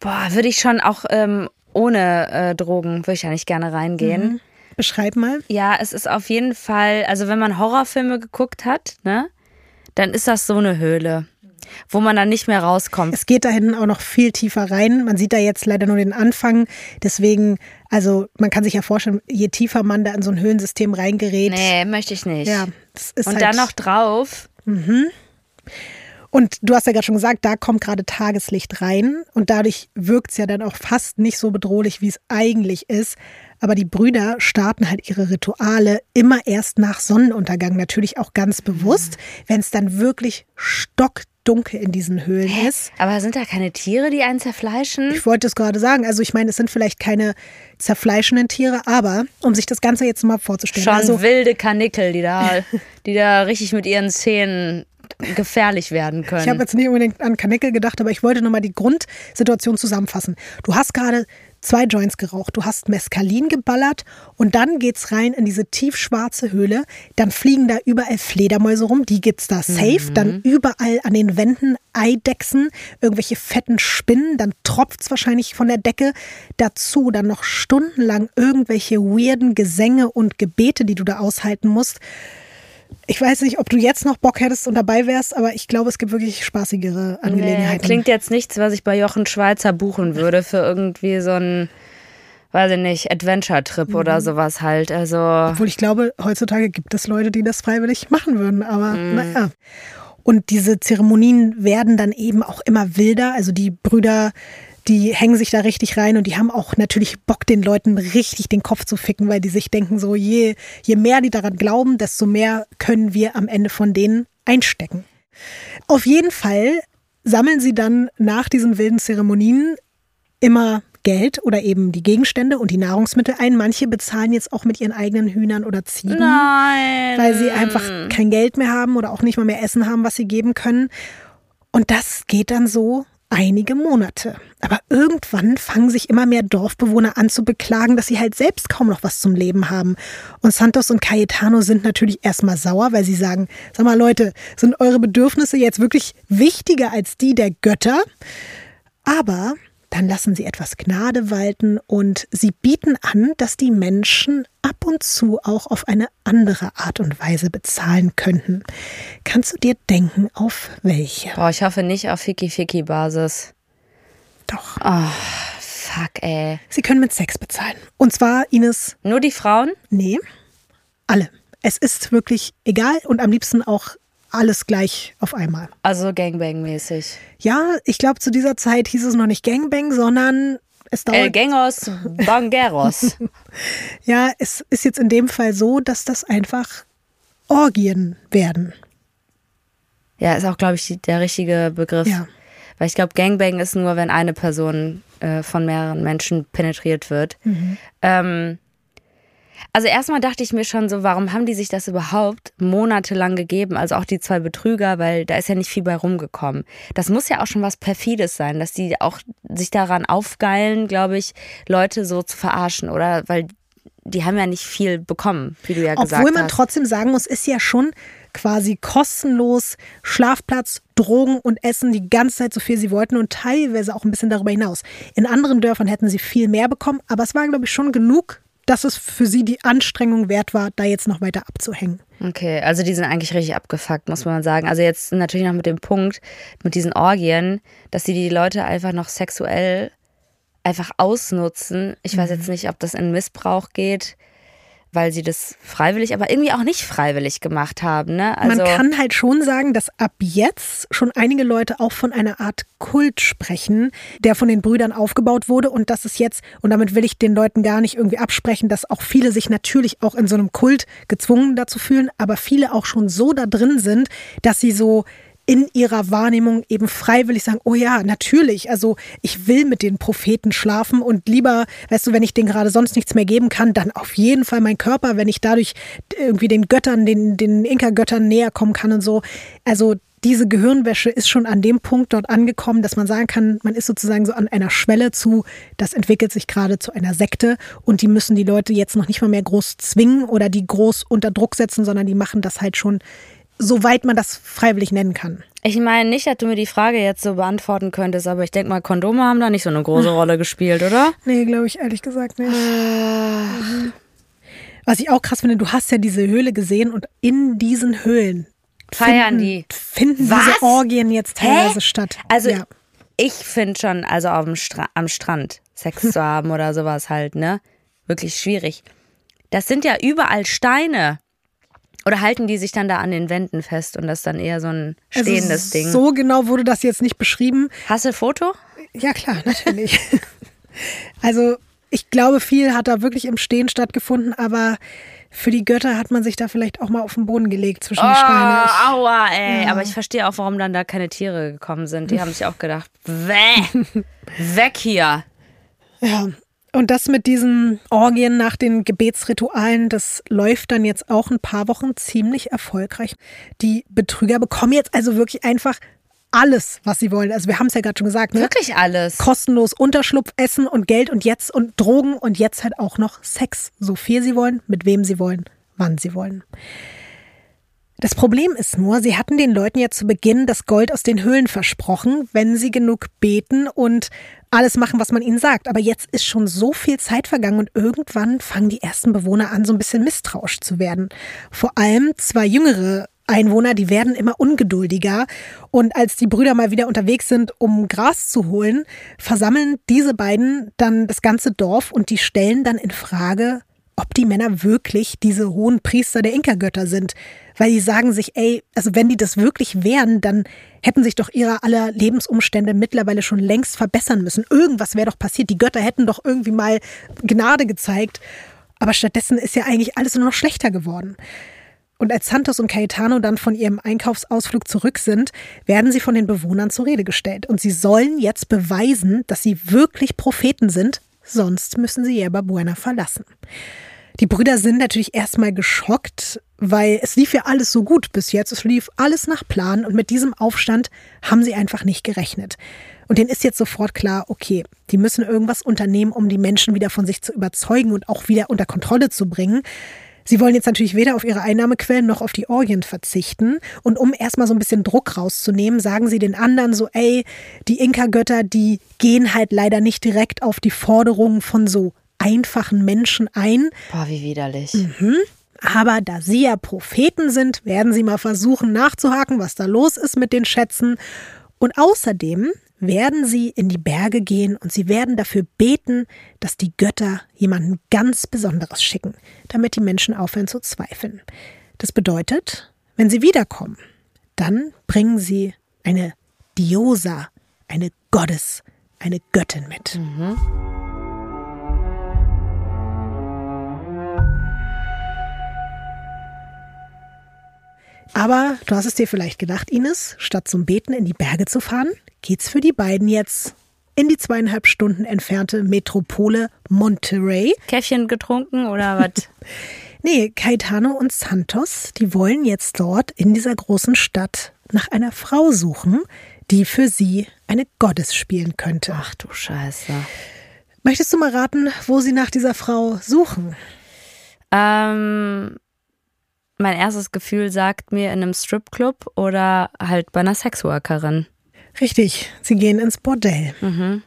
Boah, würde ich schon auch ähm, ohne äh, Drogen würde ich ja nicht gerne reingehen. Mhm. Beschreib mal. Ja, es ist auf jeden Fall, also wenn man Horrorfilme geguckt hat, ne, dann ist das so eine Höhle, wo man dann nicht mehr rauskommt. Es geht da hinten auch noch viel tiefer rein. Man sieht da jetzt leider nur den Anfang. Deswegen, also man kann sich ja vorstellen, je tiefer man da in so ein Höhlensystem reingerät. Nee, möchte ich nicht. Ja, das ist Und halt dann noch drauf. Mhm. Und du hast ja gerade schon gesagt, da kommt gerade Tageslicht rein und dadurch wirkt es ja dann auch fast nicht so bedrohlich, wie es eigentlich ist. Aber die Brüder starten halt ihre Rituale immer erst nach Sonnenuntergang, natürlich auch ganz bewusst, wenn es dann wirklich stockdunkel in diesen Höhlen Hä? ist. Aber sind da keine Tiere, die einen zerfleischen? Ich wollte es gerade sagen. Also ich meine, es sind vielleicht keine zerfleischenden Tiere, aber um sich das Ganze jetzt mal vorzustellen. Schon also, wilde Kanickel, die da, die da richtig mit ihren Zähnen gefährlich werden können. Ich habe jetzt nicht unbedingt an Kanickel gedacht, aber ich wollte nochmal die Grundsituation zusammenfassen. Du hast gerade zwei Joints geraucht, du hast Mescalin geballert und dann geht's rein in diese tiefschwarze Höhle. Dann fliegen da überall Fledermäuse rum, die gibt's da safe. Mhm. Dann überall an den Wänden Eidechsen, irgendwelche fetten Spinnen. Dann tropft's wahrscheinlich von der Decke. Dazu dann noch stundenlang irgendwelche weirden Gesänge und Gebete, die du da aushalten musst. Ich weiß nicht, ob du jetzt noch Bock hättest und dabei wärst, aber ich glaube, es gibt wirklich spaßigere Angelegenheiten. Nee, klingt jetzt nichts, was ich bei Jochen Schweizer buchen würde für irgendwie so ein, weiß ich nicht, Adventure-Trip mhm. oder sowas halt. Also Obwohl ich glaube, heutzutage gibt es Leute, die das freiwillig machen würden, aber mhm. naja. Und diese Zeremonien werden dann eben auch immer wilder. Also die Brüder die hängen sich da richtig rein und die haben auch natürlich Bock, den Leuten richtig den Kopf zu ficken, weil die sich denken, so je, je mehr die daran glauben, desto mehr können wir am Ende von denen einstecken. Auf jeden Fall sammeln sie dann nach diesen wilden Zeremonien immer Geld oder eben die Gegenstände und die Nahrungsmittel ein. Manche bezahlen jetzt auch mit ihren eigenen Hühnern oder Ziegen, Nein. weil sie einfach kein Geld mehr haben oder auch nicht mal mehr Essen haben, was sie geben können. Und das geht dann so einige Monate. Aber irgendwann fangen sich immer mehr Dorfbewohner an zu beklagen, dass sie halt selbst kaum noch was zum Leben haben. Und Santos und Cayetano sind natürlich erstmal sauer, weil sie sagen, sag mal Leute, sind eure Bedürfnisse jetzt wirklich wichtiger als die der Götter? Aber dann lassen sie etwas Gnade walten und sie bieten an, dass die Menschen ab und zu auch auf eine andere Art und Weise bezahlen könnten. Kannst du dir denken, auf welche? Boah, ich hoffe nicht auf Ficky-Ficky-Basis. Doch. Oh, fuck, ey. Sie können mit Sex bezahlen. Und zwar, Ines. Nur die Frauen? Nee, alle. Es ist wirklich egal und am liebsten auch alles gleich auf einmal. Also Gangbang-mäßig. Ja, ich glaube, zu dieser Zeit hieß es noch nicht Gangbang, sondern es dauert. El Gangos Bangeros. ja, es ist jetzt in dem Fall so, dass das einfach Orgien werden. Ja, ist auch, glaube ich, der richtige Begriff. Ja. Weil ich glaube, Gangbang ist nur, wenn eine Person äh, von mehreren Menschen penetriert wird. Mhm. Ähm, also erstmal dachte ich mir schon so, warum haben die sich das überhaupt monatelang gegeben? Also auch die zwei Betrüger, weil da ist ja nicht viel bei rumgekommen. Das muss ja auch schon was perfides sein, dass die auch sich daran aufgeilen, glaube ich, Leute so zu verarschen oder weil die haben ja nicht viel bekommen, wie du ja gesagt hast. Obwohl man trotzdem sagen muss, ist ja schon quasi kostenlos Schlafplatz, Drogen und Essen die ganze Zeit so viel sie wollten und teilweise auch ein bisschen darüber hinaus. In anderen Dörfern hätten sie viel mehr bekommen, aber es war, glaube ich, schon genug, dass es für sie die Anstrengung wert war, da jetzt noch weiter abzuhängen. Okay, also die sind eigentlich richtig abgefuckt, muss man sagen. Also jetzt natürlich noch mit dem Punkt, mit diesen Orgien, dass sie die Leute einfach noch sexuell einfach ausnutzen. Ich weiß jetzt mhm. nicht, ob das in Missbrauch geht weil sie das freiwillig, aber irgendwie auch nicht freiwillig gemacht haben. Ne? Also Man kann halt schon sagen, dass ab jetzt schon einige Leute auch von einer Art Kult sprechen, der von den Brüdern aufgebaut wurde und das ist jetzt, und damit will ich den Leuten gar nicht irgendwie absprechen, dass auch viele sich natürlich auch in so einem Kult gezwungen dazu fühlen, aber viele auch schon so da drin sind, dass sie so in ihrer Wahrnehmung eben freiwillig sagen, oh ja, natürlich, also ich will mit den Propheten schlafen und lieber, weißt du, wenn ich denen gerade sonst nichts mehr geben kann, dann auf jeden Fall mein Körper, wenn ich dadurch irgendwie den Göttern, den, den Inka-Göttern näher kommen kann und so. Also diese Gehirnwäsche ist schon an dem Punkt dort angekommen, dass man sagen kann, man ist sozusagen so an einer Schwelle zu, das entwickelt sich gerade zu einer Sekte und die müssen die Leute jetzt noch nicht mal mehr groß zwingen oder die groß unter Druck setzen, sondern die machen das halt schon soweit man das freiwillig nennen kann. Ich meine nicht, dass du mir die Frage jetzt so beantworten könntest, aber ich denke mal, Kondome haben da nicht so eine große Rolle gespielt, oder? Nee, glaube ich ehrlich gesagt nicht. Was ich auch krass finde, du hast ja diese Höhle gesehen und in diesen Höhlen feiern finden, die. Finden Was? diese Orgien jetzt teilweise Hä? statt. Also ja. ich finde schon, also auf dem Stra am Strand Sex zu haben oder sowas halt, ne? Wirklich schwierig. Das sind ja überall Steine. Oder halten die sich dann da an den Wänden fest und das ist dann eher so ein stehendes also Ding? So genau wurde das jetzt nicht beschrieben. Hast du ein Foto? Ja, klar, natürlich. also, ich glaube, viel hat da wirklich im Stehen stattgefunden, aber für die Götter hat man sich da vielleicht auch mal auf den Boden gelegt zwischen oh, die Steine. Aua, ey. Ja. Aber ich verstehe auch, warum dann da keine Tiere gekommen sind. Die haben sich auch gedacht, Wäh, weg hier. Ja, und das mit diesen Orgien nach den Gebetsritualen, das läuft dann jetzt auch ein paar Wochen ziemlich erfolgreich. Die Betrüger bekommen jetzt also wirklich einfach alles, was sie wollen. Also wir haben es ja gerade schon gesagt. Ne? Wirklich alles. Kostenlos Unterschlupf, Essen und Geld und jetzt und Drogen und jetzt halt auch noch Sex. So viel sie wollen, mit wem sie wollen, wann sie wollen. Das Problem ist nur, sie hatten den Leuten ja zu Beginn das Gold aus den Höhlen versprochen, wenn sie genug beten und alles machen, was man ihnen sagt. Aber jetzt ist schon so viel Zeit vergangen und irgendwann fangen die ersten Bewohner an, so ein bisschen misstrauisch zu werden. Vor allem zwei jüngere Einwohner, die werden immer ungeduldiger. Und als die Brüder mal wieder unterwegs sind, um Gras zu holen, versammeln diese beiden dann das ganze Dorf und die stellen dann in Frage, ob die Männer wirklich diese hohen Priester der Inka-Götter sind. Weil die sagen sich, ey, also wenn die das wirklich wären, dann hätten sich doch ihre aller Lebensumstände mittlerweile schon längst verbessern müssen. Irgendwas wäre doch passiert. Die Götter hätten doch irgendwie mal Gnade gezeigt. Aber stattdessen ist ja eigentlich alles nur noch schlechter geworden. Und als Santos und Caetano dann von ihrem Einkaufsausflug zurück sind, werden sie von den Bewohnern zur Rede gestellt. Und sie sollen jetzt beweisen, dass sie wirklich Propheten sind, sonst müssen sie Yerba Buena verlassen. Die Brüder sind natürlich erstmal geschockt, weil es lief ja alles so gut bis jetzt. Es lief alles nach Plan und mit diesem Aufstand haben sie einfach nicht gerechnet. Und denen ist jetzt sofort klar, okay, die müssen irgendwas unternehmen, um die Menschen wieder von sich zu überzeugen und auch wieder unter Kontrolle zu bringen. Sie wollen jetzt natürlich weder auf ihre Einnahmequellen noch auf die Orgien verzichten. Und um erstmal so ein bisschen Druck rauszunehmen, sagen sie den anderen so, ey, die Inka-Götter, die gehen halt leider nicht direkt auf die Forderungen von so einfachen Menschen ein. Boah, wie widerlich. Mhm. Aber da sie ja Propheten sind, werden sie mal versuchen nachzuhaken, was da los ist mit den Schätzen. Und außerdem werden sie in die Berge gehen und sie werden dafür beten, dass die Götter jemanden ganz Besonderes schicken, damit die Menschen aufhören zu zweifeln. Das bedeutet, wenn sie wiederkommen, dann bringen sie eine Diosa, eine Gottes, eine Göttin mit. Mhm. Aber du hast es dir vielleicht gedacht, Ines, statt zum Beten in die Berge zu fahren, geht's für die beiden jetzt in die zweieinhalb Stunden entfernte Metropole Monterey. Käffchen getrunken oder was? nee, Caetano und Santos, die wollen jetzt dort in dieser großen Stadt nach einer Frau suchen, die für sie eine Gottes spielen könnte. Ach du Scheiße. Möchtest du mal raten, wo sie nach dieser Frau suchen? Ähm, mein erstes Gefühl sagt mir in einem Stripclub oder halt bei einer Sexworkerin. Richtig, sie gehen ins Bordell. Mhm.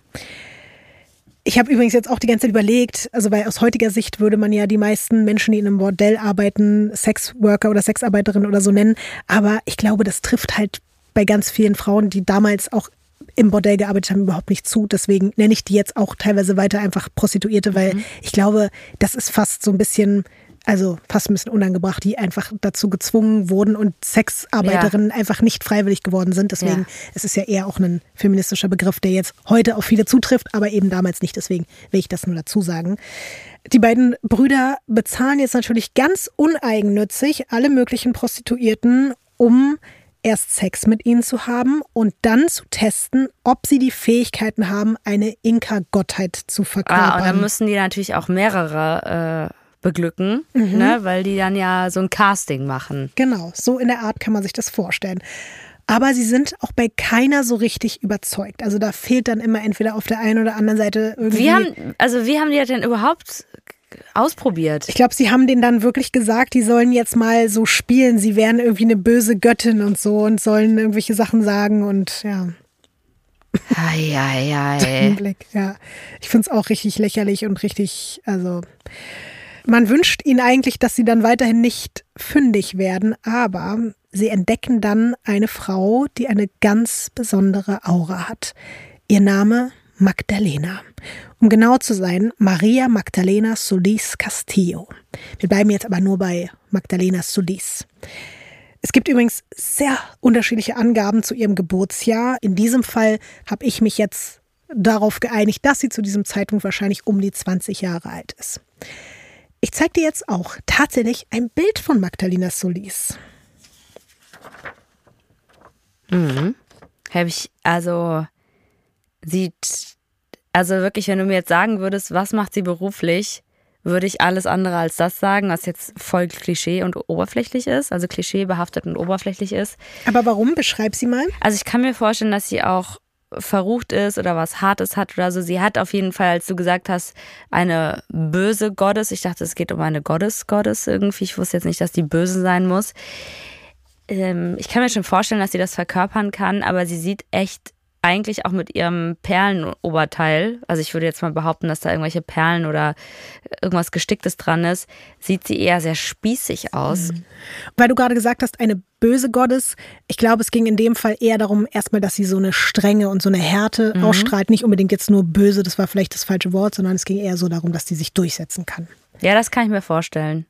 Ich habe übrigens jetzt auch die ganze Zeit überlegt, also weil aus heutiger Sicht würde man ja die meisten Menschen, die in einem Bordell arbeiten, Sexworker oder Sexarbeiterin oder so nennen. Aber ich glaube, das trifft halt bei ganz vielen Frauen, die damals auch im Bordell gearbeitet haben, überhaupt nicht zu. Deswegen nenne ich die jetzt auch teilweise weiter einfach Prostituierte, weil mhm. ich glaube, das ist fast so ein bisschen also fast ein bisschen unangebracht, die einfach dazu gezwungen wurden und Sexarbeiterinnen ja. einfach nicht freiwillig geworden sind. Deswegen ja. es ist ja eher auch ein feministischer Begriff, der jetzt heute auf viele zutrifft, aber eben damals nicht. Deswegen will ich das nur dazu sagen. Die beiden Brüder bezahlen jetzt natürlich ganz uneigennützig alle möglichen Prostituierten, um erst Sex mit ihnen zu haben und dann zu testen, ob sie die Fähigkeiten haben, eine Inka-Gottheit zu verkörpern. Ah, und dann müssen die natürlich auch mehrere äh beglücken, mhm. ne, weil die dann ja so ein Casting machen. Genau, so in der Art kann man sich das vorstellen. Aber sie sind auch bei keiner so richtig überzeugt. Also da fehlt dann immer entweder auf der einen oder anderen Seite irgendwie. Wie haben, also wie haben die das denn überhaupt ausprobiert? Ich glaube, sie haben denen dann wirklich gesagt, die sollen jetzt mal so spielen. Sie wären irgendwie eine böse Göttin und so und sollen irgendwelche Sachen sagen und ja. Eieiei. Blick, ja. Ich finde es auch richtig lächerlich und richtig, also man wünscht ihnen eigentlich, dass sie dann weiterhin nicht fündig werden, aber sie entdecken dann eine Frau, die eine ganz besondere Aura hat. Ihr Name Magdalena. Um genau zu sein, Maria Magdalena Solis Castillo. Wir bleiben jetzt aber nur bei Magdalena Solis. Es gibt übrigens sehr unterschiedliche Angaben zu ihrem Geburtsjahr. In diesem Fall habe ich mich jetzt darauf geeinigt, dass sie zu diesem Zeitpunkt wahrscheinlich um die 20 Jahre alt ist. Ich zeige dir jetzt auch tatsächlich ein Bild von Magdalena Solis. Mhm. Habe ich, also, sieht, also wirklich, wenn du mir jetzt sagen würdest, was macht sie beruflich, würde ich alles andere als das sagen, was jetzt voll Klischee und oberflächlich ist, also klischeebehaftet und oberflächlich ist. Aber warum? Beschreib sie mal. Also ich kann mir vorstellen, dass sie auch verrucht ist oder was Hartes hat oder so. Sie hat auf jeden Fall, als du gesagt hast, eine böse Gottes. Ich dachte, es geht um eine Gottes, Gottes irgendwie. Ich wusste jetzt nicht, dass die böse sein muss. Ähm, ich kann mir schon vorstellen, dass sie das verkörpern kann, aber sie sieht echt eigentlich auch mit ihrem Perlenoberteil, also ich würde jetzt mal behaupten, dass da irgendwelche Perlen oder irgendwas Gesticktes dran ist, sieht sie eher sehr spießig aus. Mhm. Weil du gerade gesagt hast, eine böse Gottes. Ich glaube, es ging in dem Fall eher darum, erstmal, dass sie so eine Strenge und so eine Härte mhm. ausstrahlt. Nicht unbedingt jetzt nur böse, das war vielleicht das falsche Wort, sondern es ging eher so darum, dass sie sich durchsetzen kann. Ja, das kann ich mir vorstellen.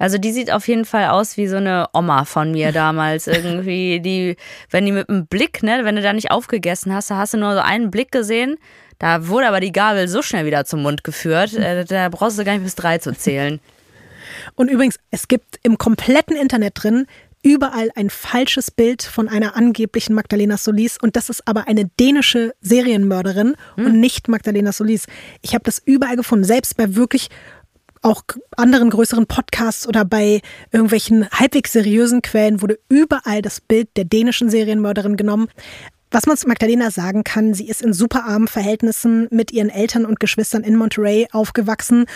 Also die sieht auf jeden Fall aus wie so eine Oma von mir damals irgendwie. Die, wenn die mit einem Blick, ne, wenn du da nicht aufgegessen hast, da hast du nur so einen Blick gesehen. Da wurde aber die Gabel so schnell wieder zum Mund geführt, äh, da brauchst du gar nicht bis drei zu zählen. Und übrigens, es gibt im kompletten Internet drin überall ein falsches Bild von einer angeblichen Magdalena Solis und das ist aber eine dänische Serienmörderin hm. und nicht Magdalena Solis. Ich habe das überall gefunden, selbst bei wirklich auch anderen größeren Podcasts oder bei irgendwelchen halbwegs seriösen Quellen wurde überall das Bild der dänischen Serienmörderin genommen. Was man zu Magdalena sagen kann, sie ist in super armen Verhältnissen mit ihren Eltern und Geschwistern in Monterey aufgewachsen.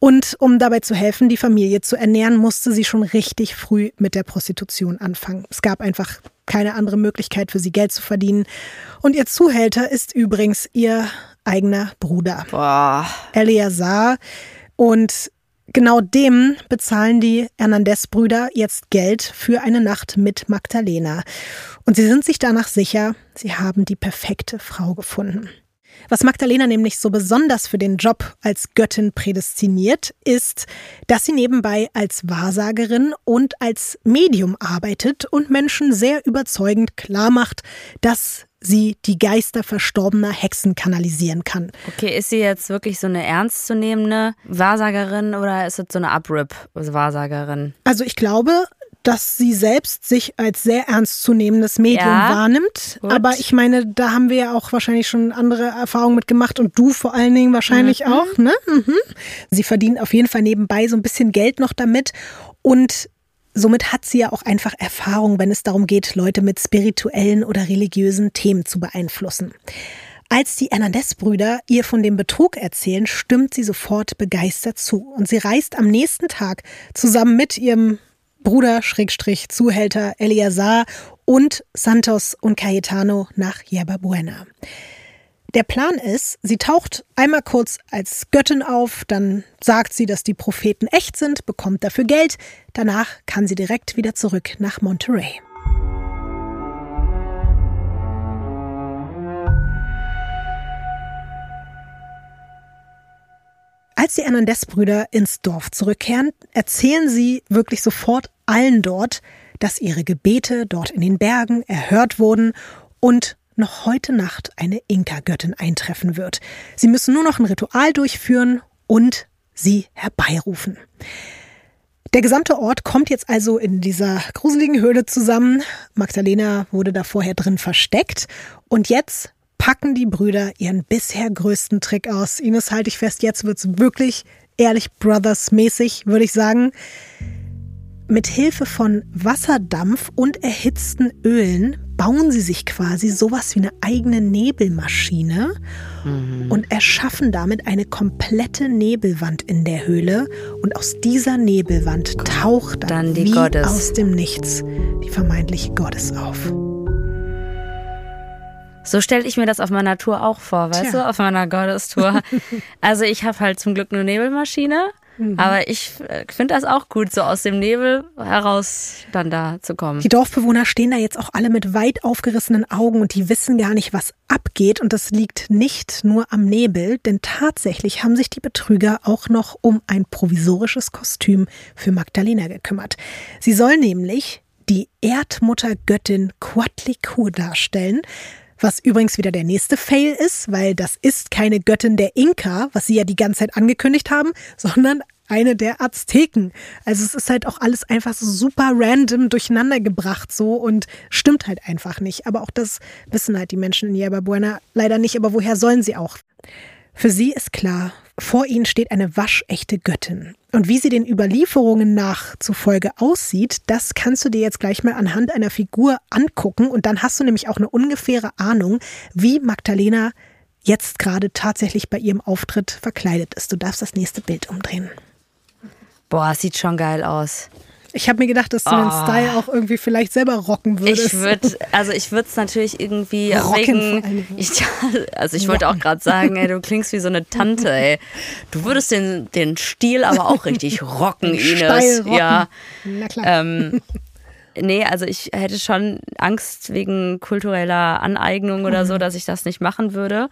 Und um dabei zu helfen, die Familie zu ernähren, musste sie schon richtig früh mit der Prostitution anfangen. Es gab einfach keine andere Möglichkeit für sie Geld zu verdienen. Und ihr Zuhälter ist übrigens ihr eigener Bruder. Boah. Eleazar. Und genau dem bezahlen die Hernandez-Brüder jetzt Geld für eine Nacht mit Magdalena. Und sie sind sich danach sicher, sie haben die perfekte Frau gefunden. Was Magdalena nämlich so besonders für den Job als Göttin prädestiniert, ist, dass sie nebenbei als Wahrsagerin und als Medium arbeitet und Menschen sehr überzeugend klarmacht, dass sie die Geister verstorbener Hexen kanalisieren kann. Okay, ist sie jetzt wirklich so eine ernstzunehmende Wahrsagerin oder ist es so eine Uprip-Wahrsagerin? Also ich glaube, dass sie selbst sich als sehr ernstzunehmendes Medium Ja, wahrnimmt. gut. Aber ich meine, da haben wir ja auch wahrscheinlich schon andere Erfahrungen mit gemacht und du vor allen Dingen wahrscheinlich Mhm. auch. Ne? Mhm. Sie verdient auf jeden Fall nebenbei so ein bisschen Geld noch damit und somit hat sie ja auch einfach Erfahrung, wenn es darum geht, Leute mit spirituellen oder religiösen Themen zu beeinflussen. Als die Hernandez-Brüder ihr von dem Betrug erzählen, stimmt sie sofort begeistert zu. Und sie reist am nächsten Tag zusammen mit ihrem Bruder, Schrägstrich, Zuhälter Eleazar und Santos und Cayetano nach Yerba Buena. Der Plan ist, sie taucht einmal kurz als Göttin auf, dann sagt sie, dass die Propheten echt sind, bekommt dafür Geld, danach kann sie direkt wieder zurück nach Monterey. Als die Hernandez-Brüder ins Dorf zurückkehren, erzählen sie wirklich sofort allen dort, dass ihre Gebete dort in den Bergen erhört wurden und noch heute Nacht eine Inka-Göttin eintreffen wird. Sie müssen nur noch ein Ritual durchführen und sie herbeirufen. Der gesamte Ort kommt jetzt also in dieser gruseligen Höhle zusammen. Magdalena wurde da vorher drin versteckt und jetzt packen die Brüder ihren bisher größten Trick aus. Ines, halte ich fest, jetzt wird's wirklich ehrlich Brothers-mäßig, würde ich sagen. Mit Hilfe von Wasserdampf und erhitzten Ölen bauen sie sich quasi sowas wie eine eigene Nebelmaschine und erschaffen damit eine komplette Nebelwand in der Höhle. Und aus dieser Nebelwand taucht dann, Dann die wie Gottes. aus dem Nichts die vermeintliche Gottes auf. So stelle ich mir das auf meiner Tour auch vor, weißt Tja. du, auf meiner Gottestour. also ich habe halt zum Glück eine Nebelmaschine, Mhm. aber ich finde das auch gut, so aus dem Nebel heraus dann da zu kommen. Die Dorfbewohner stehen da jetzt auch alle mit weit aufgerissenen Augen und die wissen gar nicht, was abgeht. Und das liegt nicht nur am Nebel, denn tatsächlich haben sich die Betrüger auch noch um ein provisorisches Kostüm für Magdalena gekümmert. Sie soll nämlich die Erdmuttergöttin Quatlicu darstellen. Was übrigens wieder der nächste Fail ist, weil das ist keine Göttin der Inka, was sie ja die ganze Zeit angekündigt haben, sondern eine der Azteken. Also es ist halt auch alles einfach so super random durcheinander gebracht so und stimmt halt einfach nicht. Aber auch das wissen halt die Menschen in Yerba Buena leider nicht. Aber woher sollen sie auch? Für sie ist klar, vor ihnen steht eine waschechte Göttin. Und wie sie den Überlieferungen nach zufolge aussieht, das kannst du dir jetzt gleich mal anhand einer Figur angucken. Und dann hast du nämlich auch eine ungefähre Ahnung, wie Magdalena jetzt gerade tatsächlich bei ihrem Auftritt verkleidet ist. Du darfst das nächste Bild umdrehen. Boah, sieht schon geil aus. Ich habe mir gedacht, dass du den Style auch irgendwie vielleicht selber rocken würdest. Ich würde, also ich würde es natürlich irgendwie Rocken wegen, ich, also ich wollte auch gerade sagen, ey, du klingst wie so eine Tante, ey. Du würdest den, den Stil aber auch richtig rocken, Ines. Steil rocken. Ja. Na klar. Ähm, nee, also ich hätte schon Angst wegen kultureller Aneignung oder Mhm. so, dass ich das nicht machen würde.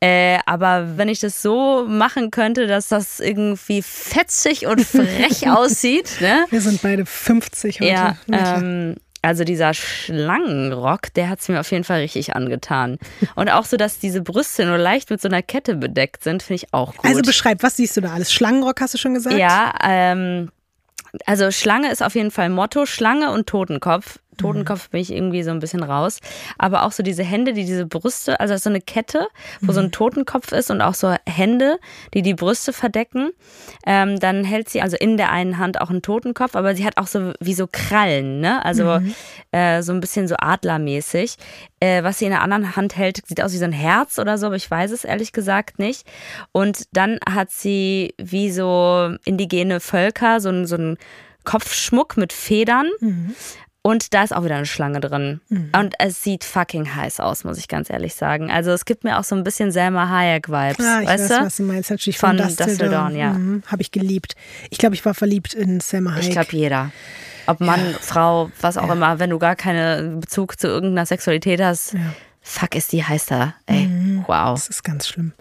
Äh, aber wenn ich das so machen könnte, dass das irgendwie fetzig und frech aussieht, ne? Wir sind beide 50 heute. Ja, ähm, also dieser Schlangenrock, der hat es mir auf jeden Fall richtig angetan. Und auch so, dass diese Brüste nur leicht mit so einer Kette bedeckt sind, finde ich auch gut. also beschreib, was siehst du da alles? Schlangenrock hast du schon gesagt? Ja, ähm, also Schlange ist auf jeden Fall Motto. Schlange und Totenkopf. Totenkopf bin ich irgendwie so ein bisschen raus. Aber auch so diese Hände, die diese Brüste, also so eine Kette, wo so ein Totenkopf ist und auch so Hände, die die Brüste verdecken. Ähm, dann hält sie also in der einen Hand auch einen Totenkopf, aber sie hat auch so wie so Krallen, ne? Also äh, so ein bisschen so adlermäßig. Äh, was sie in der anderen Hand hält, sieht aus wie so ein Herz oder so, aber ich weiß es ehrlich gesagt nicht. Und dann hat sie wie so indigene Völker so so einen Kopfschmuck mit Federn. Und da ist auch wieder eine Schlange drin. Und es sieht fucking heiß aus, muss ich ganz ehrlich sagen. Also es gibt mir auch so ein bisschen Selma Hayek-Vibes, Ah, ich weißt weiß, du? was du meinst. Natürlich Von von, Dawn. Ja. Mhm, Habe ich geliebt. Ich glaube, ich war verliebt in Selma Hayek. Ich glaube jeder. Ob Mann, Frau, was auch immer, wenn du gar keinen Bezug zu irgendeiner Sexualität hast, fuck ist die heiß da. Ey, wow. Das ist ganz schlimm.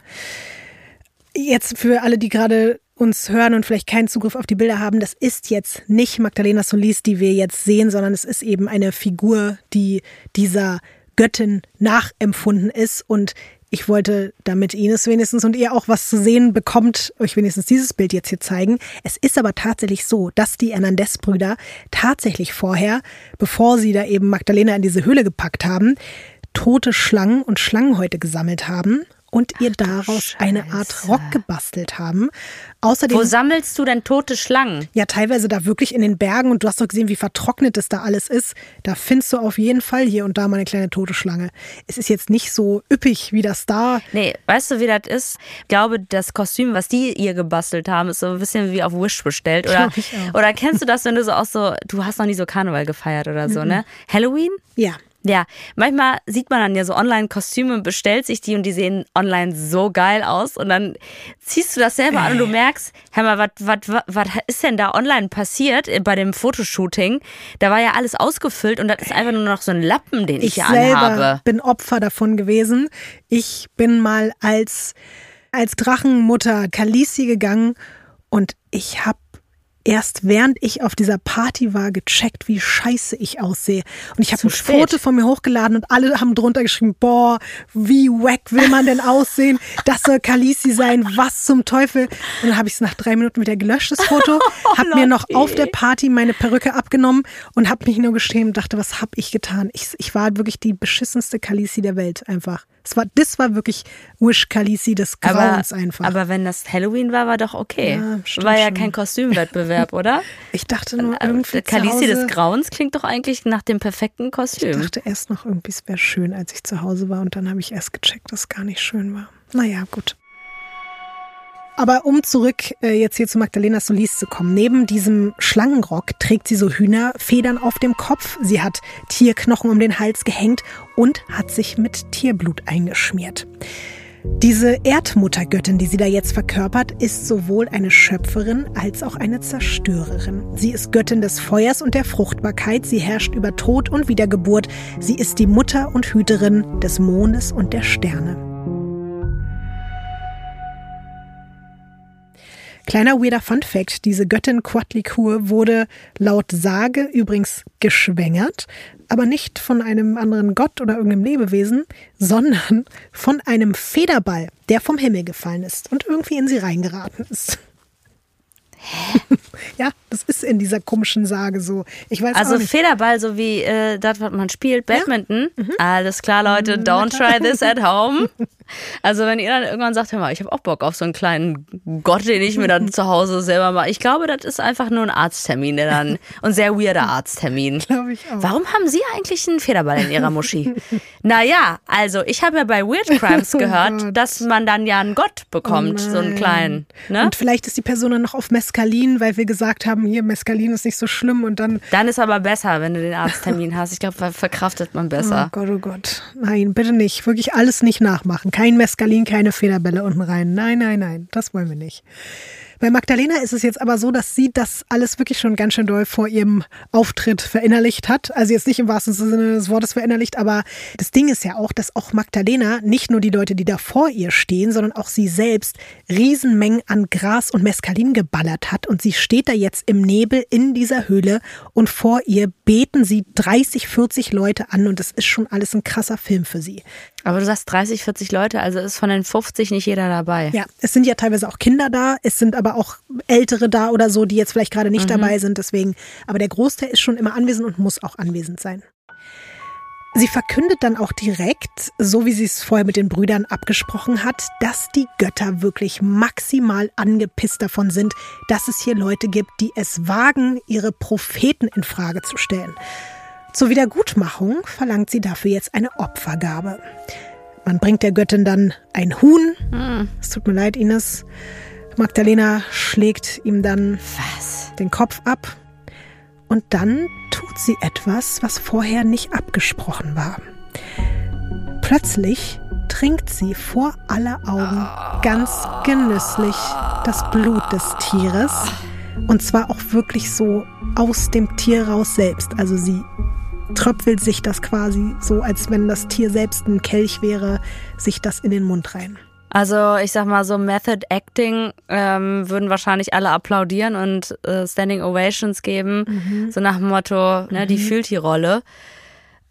Jetzt für alle, die gerade uns hören und vielleicht keinen Zugriff auf die Bilder haben, das ist jetzt nicht Magdalena Solis, die wir jetzt sehen, sondern es ist eben eine Figur, die dieser Göttin nachempfunden ist und ich wollte, damit Ines wenigstens und ihr auch was zu sehen bekommt, euch wenigstens dieses Bild jetzt hier zeigen. Es ist aber tatsächlich so, dass die Hernandez-Brüder tatsächlich vorher, bevor sie da eben Magdalena in diese Höhle gepackt haben, tote Schlangen und Schlangenhäute gesammelt haben und ihr daraus eine Art Rock gebastelt haben. Außerdem, Wo sammelst du denn tote Schlangen? ja, teilweise da wirklich in den Bergen und du hast doch gesehen, wie vertrocknet es da alles ist. Da findest du auf jeden Fall hier und da mal eine kleine tote Schlange. Es ist jetzt nicht so üppig wie das da. Nee, weißt du, wie das ist? Ich glaube, das Kostüm, was die ihr gebastelt haben, ist so ein bisschen wie auf Wish bestellt. Oder, oder kennst du das, wenn du so auch so, du hast noch nie so Karneval gefeiert oder so, ne? Halloween? Ja. Ja, manchmal sieht man dann ja so online Kostüme und bestellt sich die und die sehen online so geil aus und dann ziehst du das selber an und du merkst, hör mal, was was was ist denn da online passiert bei dem Fotoshooting? Da war ja alles ausgefüllt und das ist einfach nur noch so ein Lappen, den ich, Ich hier selber anhabe. bin Opfer davon gewesen. Ich bin mal als, als Drachenmutter Kalisi gegangen und ich habe erst während ich auf dieser Party war gecheckt, wie scheiße ich aussehe. Und ich habe ein spät. Foto von mir hochgeladen und alle haben drunter geschrieben, boah, wie wack will man denn aussehen? Das soll Kalisi sein, was zum Teufel? Und dann habe ich es nach drei Minuten wieder gelöscht, das Foto, habe mir noch auf der Party meine Perücke abgenommen und habe mich nur geschämt und dachte, was habe ich getan? Ich, ich war wirklich die beschissenste Kalisi der Welt einfach. Es war, das war wirklich Wish Kalisi des Aber, Grauens einfach. aber wenn das Halloween war, war doch okay. Ja, stimmt war ja schon. kein Kostümwettbewerb, oder? ich dachte nur irgendwie zu Kalisi Hause, des Grauens klingt doch eigentlich nach dem perfekten Ich Kostüm. dachte erst noch irgendwie, es wäre schön, als ich zu Hause war und dann habe ich erst gecheckt, dass es gar nicht schön war. Naja, gut. Aber um zurück äh, jetzt hier zu Magdalena Solis zu kommen. Neben diesem Schlangenrock trägt sie so Hühnerfedern auf dem Kopf. Sie hat Tierknochen um den Hals gehängt und hat sich mit Tierblut eingeschmiert. Diese Erdmuttergöttin, die sie da jetzt verkörpert, ist sowohl eine Schöpferin als auch eine Zerstörerin. Sie ist Göttin des Feuers und der Fruchtbarkeit, sie herrscht über Tod und Wiedergeburt, sie ist die Mutter und Hüterin des Mondes und der Sterne. Kleiner weirder Fun Fact, diese Göttin Quatlikur wurde laut Sage übrigens geschwängert, aber nicht von einem anderen Gott oder irgendeinem Lebewesen, sondern von einem Federball, der vom Himmel gefallen ist und irgendwie in sie reingeraten ist. ja, das ist in dieser komischen Sage so. Ich weiß Also. Federball, so wie äh, das, was man spielt, Badminton. Mhm. Alles klar, Leute, don't try this at home. Also wenn ihr dann irgendwann sagt, hör mal, ich habe auch Bock auf so einen kleinen Gott, den ich mir dann zu Hause selber mache. Ich glaube, das ist einfach nur ein Arzttermin, der dann, ein sehr weirder Arzttermin. Glaube ich auch. Warum haben Sie eigentlich einen Federball in Ihrer Muschi? naja, also ich habe ja bei Weird Crimes Oh gehört, Gott. dass man dann ja einen Gott bekommt, so einen nein. kleinen. Ne? Und vielleicht ist die Person dann noch auf Mescalin, weil wir gesagt haben, hier Mescalin ist nicht so schlimm und dann Dann ist aber besser, wenn du den Arzttermin hast. Ich glaube, ver- verkraftet man besser. Oh Gott, oh Gott. Nein, bitte nicht. Wirklich alles nicht nachmachen. Kein Mescalin, keine Federbälle unten rein. Nein, nein, nein. Das wollen wir nicht. Bei Magdalena ist es jetzt aber so, dass sie das alles wirklich schon ganz schön doll vor ihrem Auftritt verinnerlicht hat. Also jetzt nicht im wahrsten Sinne des Wortes verinnerlicht, aber das Ding ist ja auch, dass auch Magdalena nicht nur die Leute, die da vor ihr stehen, sondern auch sie selbst Riesenmengen an Gras und Mescalin geballert hat. Und sie steht da jetzt im Nebel in dieser Höhle und vor ihr beten sie 30, 40 Leute an und das ist schon alles ein krasser Film für sie. Aber du sagst 30, 40 Leute, also ist von den 50 nicht jeder dabei. Ja, es sind ja teilweise auch Kinder da, es sind aber auch Ältere da oder so, die jetzt vielleicht gerade nicht dabei sind. Deswegen, aber der Großteil ist schon immer anwesend und muss auch anwesend sein. Sie verkündet dann auch direkt, so wie sie es vorher mit den Brüdern abgesprochen hat, dass die Götter wirklich maximal angepisst davon sind, dass es hier Leute gibt, die es wagen, ihre Propheten in Frage zu stellen. Zur Wiedergutmachung verlangt sie dafür jetzt eine Opfergabe. Man bringt der Göttin dann ein Huhn. Es tut mir leid, Ines. Magdalena schlägt ihm dann Was? den Kopf ab. Und dann tut sie etwas, was vorher nicht abgesprochen war. Plötzlich trinkt sie vor aller Augen ganz genüsslich das Blut des Tieres. Und zwar auch wirklich so aus dem Tier raus selbst. Also sie tröpfelt sich das quasi so, als wenn das Tier selbst ein Kelch wäre, sich das in den Mund rein. Also ich sag mal so Method Acting ähm, würden wahrscheinlich alle applaudieren und äh, Standing Ovations geben, so nach dem Motto, ne, die fühlt die Rolle.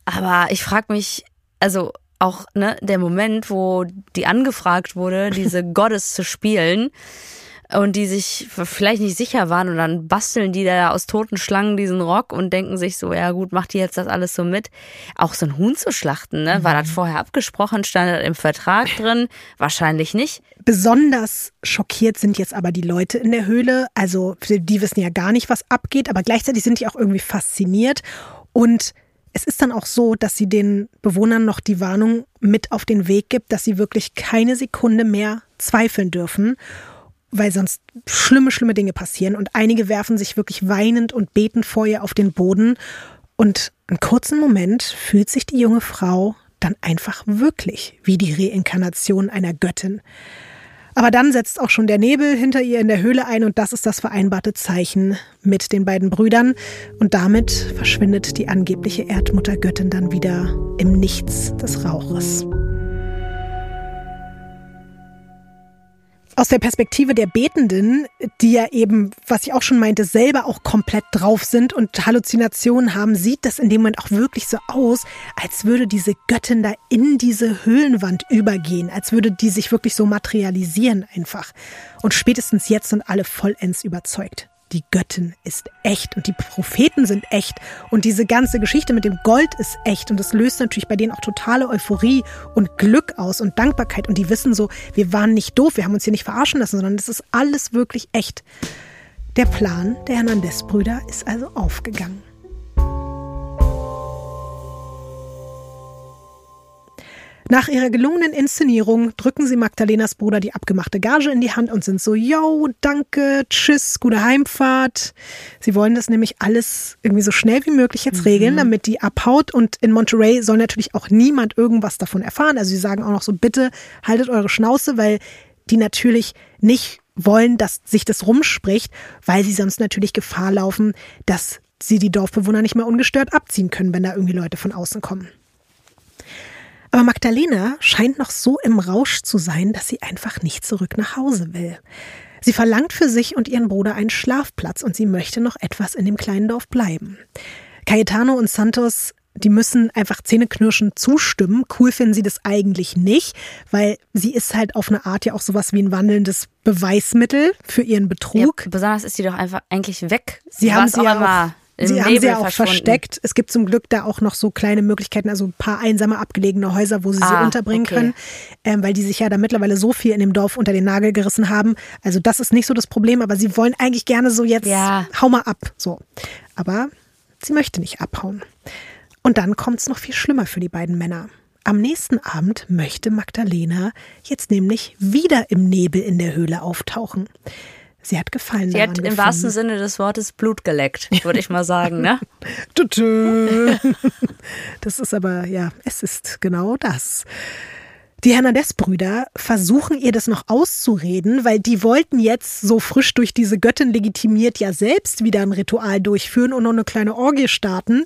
Aber ich frage mich, also auch ne, der Moment, wo die angefragt wurde, diese Goddess zu spielen und die sich vielleicht nicht sicher waren und dann basteln die da aus toten Schlangen diesen Rock und denken sich so, ja gut, macht die jetzt das alles so mit. Auch so ein Huhn zu schlachten, ne? War das mhm. vorher abgesprochen? Stand das im Vertrag drin? Wahrscheinlich nicht. Besonders schockiert sind jetzt aber die Leute in der Höhle. Also die wissen ja gar nicht, was abgeht, aber gleichzeitig sind die auch irgendwie fasziniert und es ist dann auch so, dass sie den Bewohnern noch die Warnung mit auf den Weg gibt, dass sie wirklich keine Sekunde mehr zweifeln dürfen weil sonst schlimme, schlimme Dinge passieren. Und einige werfen sich wirklich weinend und betend vor ihr auf den Boden. Und einen kurzen Moment fühlt sich die junge Frau dann einfach wirklich wie die Reinkarnation einer Göttin. Aber dann setzt auch schon der Nebel hinter ihr in der Höhle ein und das ist das vereinbarte Zeichen mit den beiden Brüdern. Und damit verschwindet die angebliche Erdmuttergöttin dann wieder im Nichts des Rauches. Aus der Perspektive der Betenden, die ja eben, was ich auch schon meinte, selber auch komplett drauf sind und Halluzinationen haben, sieht das in dem Moment auch wirklich so aus, als würde diese Göttin da in diese Höhlenwand übergehen, als würde die sich wirklich so materialisieren einfach. Und spätestens jetzt sind alle vollends überzeugt die Göttin ist echt und die Propheten sind echt und diese ganze Geschichte mit dem Gold ist echt und das löst natürlich bei denen auch totale Euphorie und Glück aus und Dankbarkeit und die wissen so, wir waren nicht doof, wir haben uns hier nicht verarschen lassen, sondern es ist alles wirklich echt. Der Plan der Hernandez-Brüder ist also aufgegangen. Nach ihrer gelungenen Inszenierung drücken sie Magdalenas Bruder die abgemachte Gage in die Hand und sind so, yo, danke, tschüss, gute Heimfahrt. Sie wollen das nämlich alles irgendwie so schnell wie möglich jetzt mhm. regeln, damit die abhaut. Und in Monterey soll natürlich auch niemand irgendwas davon erfahren. Also sie sagen auch noch so, bitte haltet eure Schnauze, weil die natürlich nicht wollen, dass sich das rumspricht, weil sie sonst natürlich Gefahr laufen, dass sie die Dorfbewohner nicht mehr ungestört abziehen können, wenn da irgendwie Leute von außen kommen. Aber Magdalena scheint noch so im Rausch zu sein, dass sie einfach nicht zurück nach Hause will. Sie verlangt für sich und ihren Bruder einen Schlafplatz und sie möchte noch etwas in dem kleinen Dorf bleiben. Cayetano und Santos, die müssen einfach zähneknirschend zustimmen. Cool finden sie das eigentlich nicht, weil sie ist halt auf eine Art ja auch sowas wie ein wandelndes Beweismittel für ihren Betrug. Ja, besonders ist sie doch einfach eigentlich weg. Sie haben sie ja auch Sie haben sie ja auch versteckt. Es gibt zum Glück da auch noch so kleine Möglichkeiten, also ein paar einsame abgelegene Häuser, wo sie ah, sie unterbringen okay. können, ähm, weil die sich ja da mittlerweile so viel in dem Dorf unter den Nagel gerissen haben. Also das ist nicht so das Problem, aber sie wollen eigentlich gerne so jetzt, ja. hau mal ab, so. Aber sie möchte nicht abhauen. Und dann kommt es noch viel schlimmer für die beiden Männer. Am nächsten Abend möchte Magdalena jetzt nämlich wieder im Nebel in der Höhle auftauchen. Sie hat gefallen. Sie hat im gefunden. wahrsten Sinne des Wortes Blut geleckt, würde ich mal sagen, ne? das ist aber, ja, es ist genau das. Die Hernandez-Brüder versuchen ihr das noch auszureden, weil die wollten jetzt so frisch durch diese Göttin legitimiert ja selbst wieder ein Ritual durchführen und noch eine kleine Orgie starten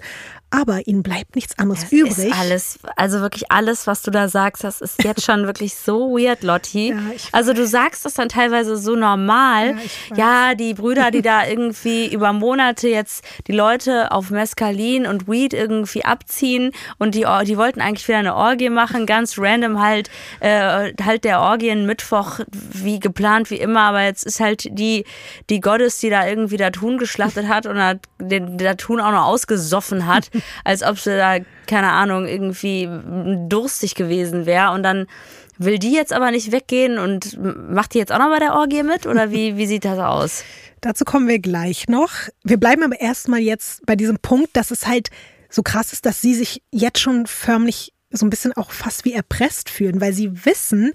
aber ihnen bleibt nichts anderes das übrig. Ist alles, also wirklich alles, was du da sagst, das ist jetzt schon wirklich so weird, Lotti. Ja, also du sagst das dann teilweise so normal. Ja, ja, die Brüder, die da irgendwie über Monate jetzt die Leute auf Mescalin und Weed irgendwie abziehen und die, die wollten eigentlich wieder eine Orgie machen, ganz random halt, äh, halt der Orgien Mittwoch wie geplant, wie immer, aber jetzt ist halt die, die Gottes, die da irgendwie das Huhn geschlachtet hat und den, das Huhn auch noch ausgesoffen hat. Als ob sie da, keine Ahnung, irgendwie durstig gewesen wäre. Und dann will die jetzt aber nicht weggehen und macht die jetzt auch noch bei der Orgie mit? Oder wie, wie sieht das aus? Dazu kommen wir gleich noch. Wir bleiben aber erstmal jetzt bei diesem Punkt, dass es halt so krass ist, dass sie sich jetzt schon förmlich so ein bisschen auch fast wie erpresst fühlen, weil sie wissen,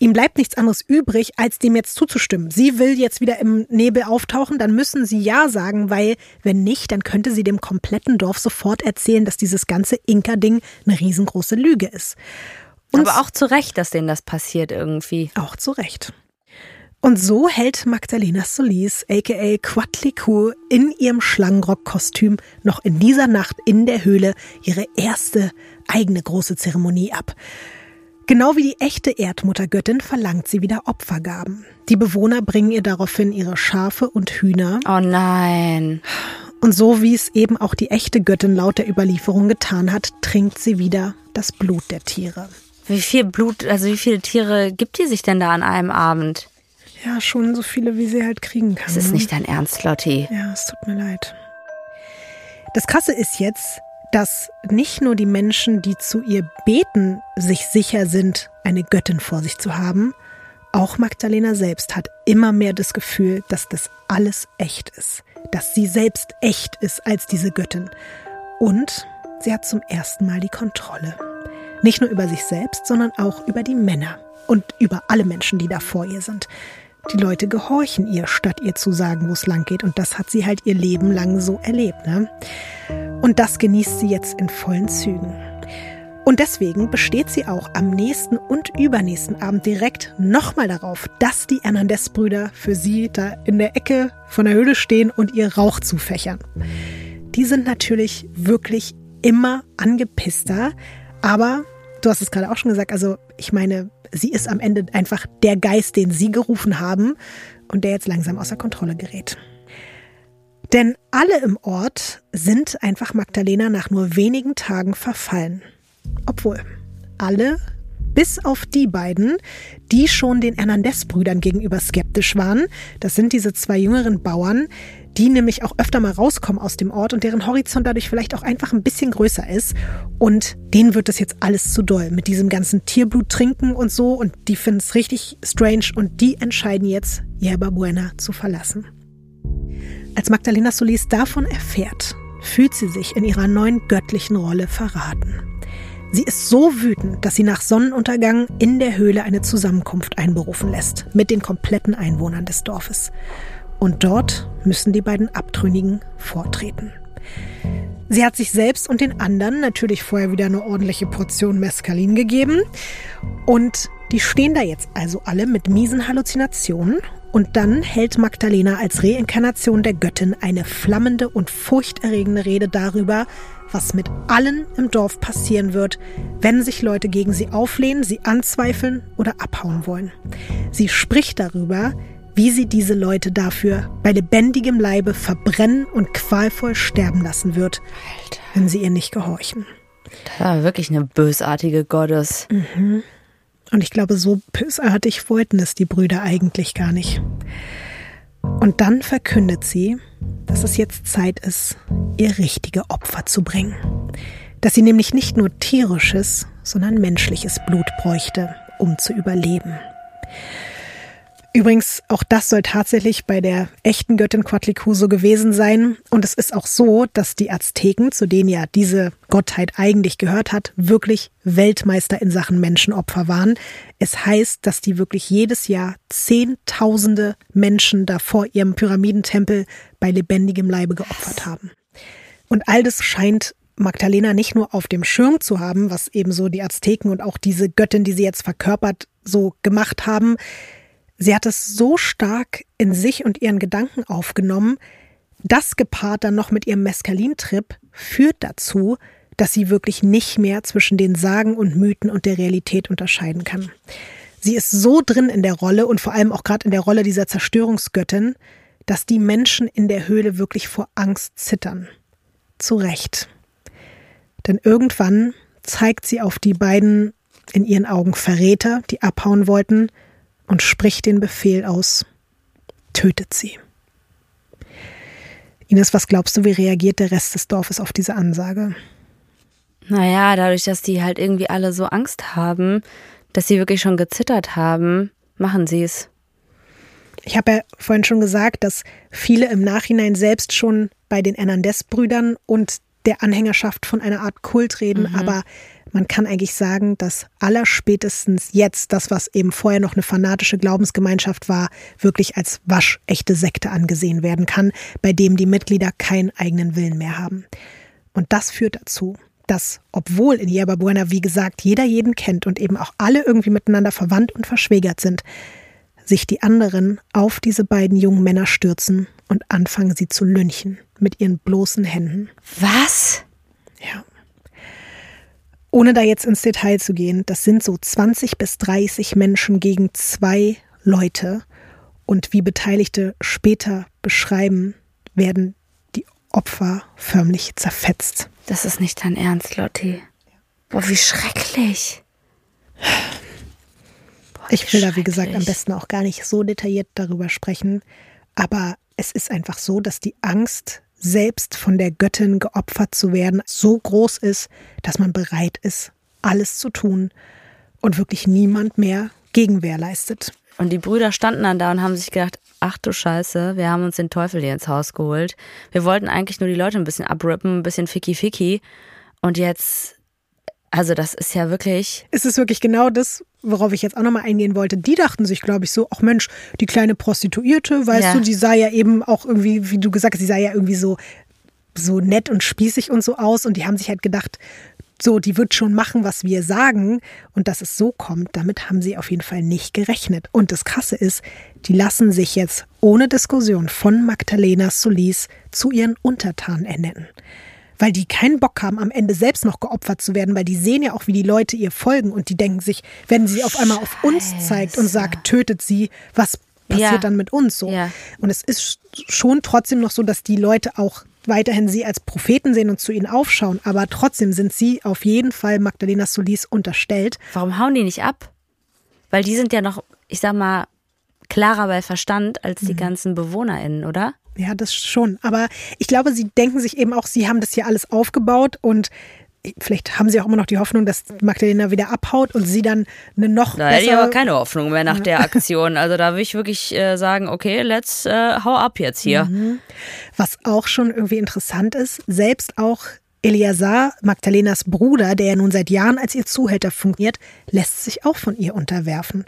Ihm bleibt nichts anderes übrig, als dem jetzt zuzustimmen. Sie will jetzt wieder im Nebel auftauchen, dann müssen sie Ja sagen, weil wenn nicht, dann könnte sie dem kompletten Dorf sofort erzählen, dass dieses ganze Inka-Ding eine riesengroße Lüge ist. Und Aber auch zu Recht, dass denen das passiert irgendwie. Auch zu Recht. Und so hält Magdalena Solis, aka Quatlicourt, in ihrem Schlangenrock-Kostüm noch in dieser Nacht in der Höhle ihre erste eigene große Zeremonie ab. Genau wie die echte Erdmuttergöttin verlangt sie wieder Opfergaben. Die Bewohner bringen ihr daraufhin ihre Schafe und Hühner. Oh nein. Und so wie es eben auch die echte Göttin laut der Überlieferung getan hat, trinkt sie wieder das Blut der Tiere. Wie viel Blut, also wie viele Tiere gibt die sich denn da an einem Abend? Ja, schon so viele, wie sie halt kriegen kann. Das ist ne? nicht dein Ernst, Lotti. Ja, es tut mir leid. Das Krasse ist jetzt, dass nicht nur die Menschen, die zu ihr beten, sich sicher sind, eine Göttin vor sich zu haben, auch Magdalena selbst hat immer mehr das Gefühl, dass das alles echt ist, dass sie selbst echt ist als diese Göttin. Und sie hat zum ersten Mal die Kontrolle. Nicht nur über sich selbst, sondern auch über die Männer und über alle Menschen, die da vor ihr sind. Die Leute gehorchen ihr, statt ihr zu sagen, wo es lang geht. Und das hat sie halt ihr Leben lang so erlebt. Ne? Und das genießt sie jetzt in vollen Zügen. Und deswegen besteht sie auch am nächsten und übernächsten Abend direkt nochmal darauf, dass die Hernandez-Brüder für sie da in der Ecke von der Höhle stehen und ihr Rauch zufächern. Die sind natürlich wirklich immer angepisster, aber du hast es gerade auch schon gesagt, also ich meine, sie ist am Ende einfach der Geist, den sie gerufen haben und der jetzt langsam außer Kontrolle gerät. Denn alle im Ort sind einfach Magdalena nach nur wenigen Tagen verfallen. Obwohl alle, bis auf die beiden, die schon den Hernandez-Brüdern gegenüber skeptisch waren, das sind diese zwei jüngeren Bauern, die nämlich auch öfter mal rauskommen aus dem Ort und deren Horizont dadurch vielleicht auch einfach ein bisschen größer ist. Und denen wird das jetzt alles zu doll mit diesem ganzen Tierblut trinken und so. Und die finden es richtig strange und die entscheiden jetzt, Yerba Buena zu verlassen. Als Magdalena Solis davon erfährt, fühlt sie sich in ihrer neuen göttlichen Rolle verraten. Sie ist so wütend, dass sie nach Sonnenuntergang in der Höhle eine Zusammenkunft einberufen lässt mit den kompletten Einwohnern des Dorfes. Und dort müssen die beiden Abtrünnigen vortreten. Sie hat sich selbst und den anderen natürlich vorher wieder eine ordentliche Portion Mescalin gegeben. Und die stehen da jetzt also alle mit miesen Halluzinationen. Und dann hält Magdalena als Reinkarnation der Göttin eine flammende und furchterregende Rede darüber, was mit allen im Dorf passieren wird, wenn sich Leute gegen sie auflehnen, sie anzweifeln oder abhauen wollen. Sie spricht darüber, wie sie diese Leute dafür bei lebendigem Leibe verbrennen und qualvoll sterben lassen wird, Alter. wenn sie ihr nicht gehorchen. Das war wirklich eine bösartige Gottes. Mhm. Und ich glaube, so bösartig wollten es die Brüder eigentlich gar nicht. Und dann verkündet sie, dass es jetzt Zeit ist, ihr richtige Opfer zu bringen. Dass sie nämlich nicht nur tierisches, sondern menschliches Blut bräuchte, um zu überleben. Übrigens, auch das soll tatsächlich bei der echten Göttin Quatlicu so gewesen sein. Und es ist auch so, dass die Azteken, zu denen ja diese Gottheit eigentlich gehört hat, wirklich Weltmeister in Sachen Menschenopfer waren. Es heißt, dass die wirklich jedes Jahr Zehntausende Menschen da vor ihrem Pyramidentempel bei lebendigem Leibe geopfert haben. Und all das scheint Magdalena nicht nur auf dem Schirm zu haben, was eben so die Azteken und auch diese Göttin, die sie jetzt verkörpert, so gemacht haben. Sie hat es so stark in sich und ihren Gedanken aufgenommen, das gepaart dann noch mit ihrem Mescalintrip führt dazu, dass sie wirklich nicht mehr zwischen den Sagen und Mythen und der Realität unterscheiden kann. Sie ist so drin in der Rolle und vor allem auch gerade in der Rolle dieser Zerstörungsgöttin, dass die Menschen in der Höhle wirklich vor Angst zittern. Zu Recht. Denn irgendwann zeigt sie auf die beiden in ihren Augen Verräter, die abhauen wollten, und spricht den Befehl aus, tötet sie. Ines, was glaubst du, wie reagiert der Rest des Dorfes auf diese Ansage? Naja, dadurch, dass die halt irgendwie alle so Angst haben, dass sie wirklich schon gezittert haben, machen sie es. Ich habe ja vorhin schon gesagt, dass viele im Nachhinein selbst schon bei den Hernandez-Brüdern und der Anhängerschaft von einer Art Kult reden, mhm. aber man kann eigentlich sagen, dass allerspätestens jetzt das, was eben vorher noch eine fanatische Glaubensgemeinschaft war, wirklich als waschechte Sekte angesehen werden kann, bei dem die Mitglieder keinen eigenen Willen mehr haben. Und das führt dazu, dass, obwohl in Yerba Buena, wie gesagt, jeder jeden kennt und eben auch alle irgendwie miteinander verwandt und verschwägert sind, sich die anderen auf diese beiden jungen Männer stürzen und anfangen sie zu lynchen mit ihren bloßen Händen. Was? Ja. Ohne da jetzt ins Detail zu gehen, das sind so 20 bis 30 Menschen gegen zwei Leute. Und wie Beteiligte später beschreiben, werden die Opfer förmlich zerfetzt. Das ist nicht dein Ernst, Lotti. Boah, wie schrecklich. Boah, ich will da, wie gesagt, am besten auch gar nicht so detailliert darüber sprechen. Aber es ist einfach so, dass die Angst, selbst von der Göttin geopfert zu werden, so groß ist, dass man bereit ist, alles zu tun und wirklich niemand mehr Gegenwehr leistet. Und die Brüder standen dann da und haben sich gedacht, ach du Scheiße, wir haben uns den Teufel hier ins Haus geholt. Wir wollten eigentlich nur die Leute ein bisschen abrippen, ein bisschen ficky-ficky. Und jetzt, also das ist ja wirklich... Es ist wirklich genau das, worauf ich jetzt auch nochmal eingehen wollte. Die dachten sich, glaube ich, so, ach Mensch, die kleine Prostituierte, weißt ja. du, die sah ja eben auch irgendwie, wie du gesagt hast, die sah ja irgendwie so so nett und spießig und so aus und die haben sich halt gedacht, so, die wird schon machen, was wir sagen. Und dass es so kommt, damit haben sie auf jeden Fall nicht gerechnet. Und das Krasse ist, die lassen sich jetzt ohne Diskussion von Magdalena Solis zu ihren Untertanen ernennen. Weil die keinen Bock haben, am Ende selbst noch geopfert zu werden, weil die sehen ja auch, wie die Leute ihr folgen und die denken sich, wenn sie auf einmal auf uns zeigt und sagt, tötet sie, was passiert ja. dann mit uns so? Ja. Und es ist schon trotzdem noch so, dass die Leute auch weiterhin sie als Propheten sehen und zu ihnen aufschauen, aber trotzdem sind sie auf jeden Fall Magdalena Solis unterstellt. Warum hauen die nicht ab? Weil die sind ja noch, ich sag mal, klarer bei Verstand als die mhm. ganzen BewohnerInnen, oder? Ja, das schon. Aber ich glaube, sie denken sich eben auch, sie haben das hier alles aufgebaut und vielleicht haben sie auch immer noch die Hoffnung, dass Magdalena wieder abhaut und sie dann eine noch da hätte ich aber keine Hoffnung mehr nach der Aktion. Also da will ich wirklich äh, sagen, okay, let's äh, hau ab jetzt hier. Mhm. Was auch schon irgendwie interessant ist, selbst auch Eliasar, Magdalenas Bruder, der ja nun seit Jahren als ihr Zuhälter fungiert, lässt sich auch von ihr unterwerfen.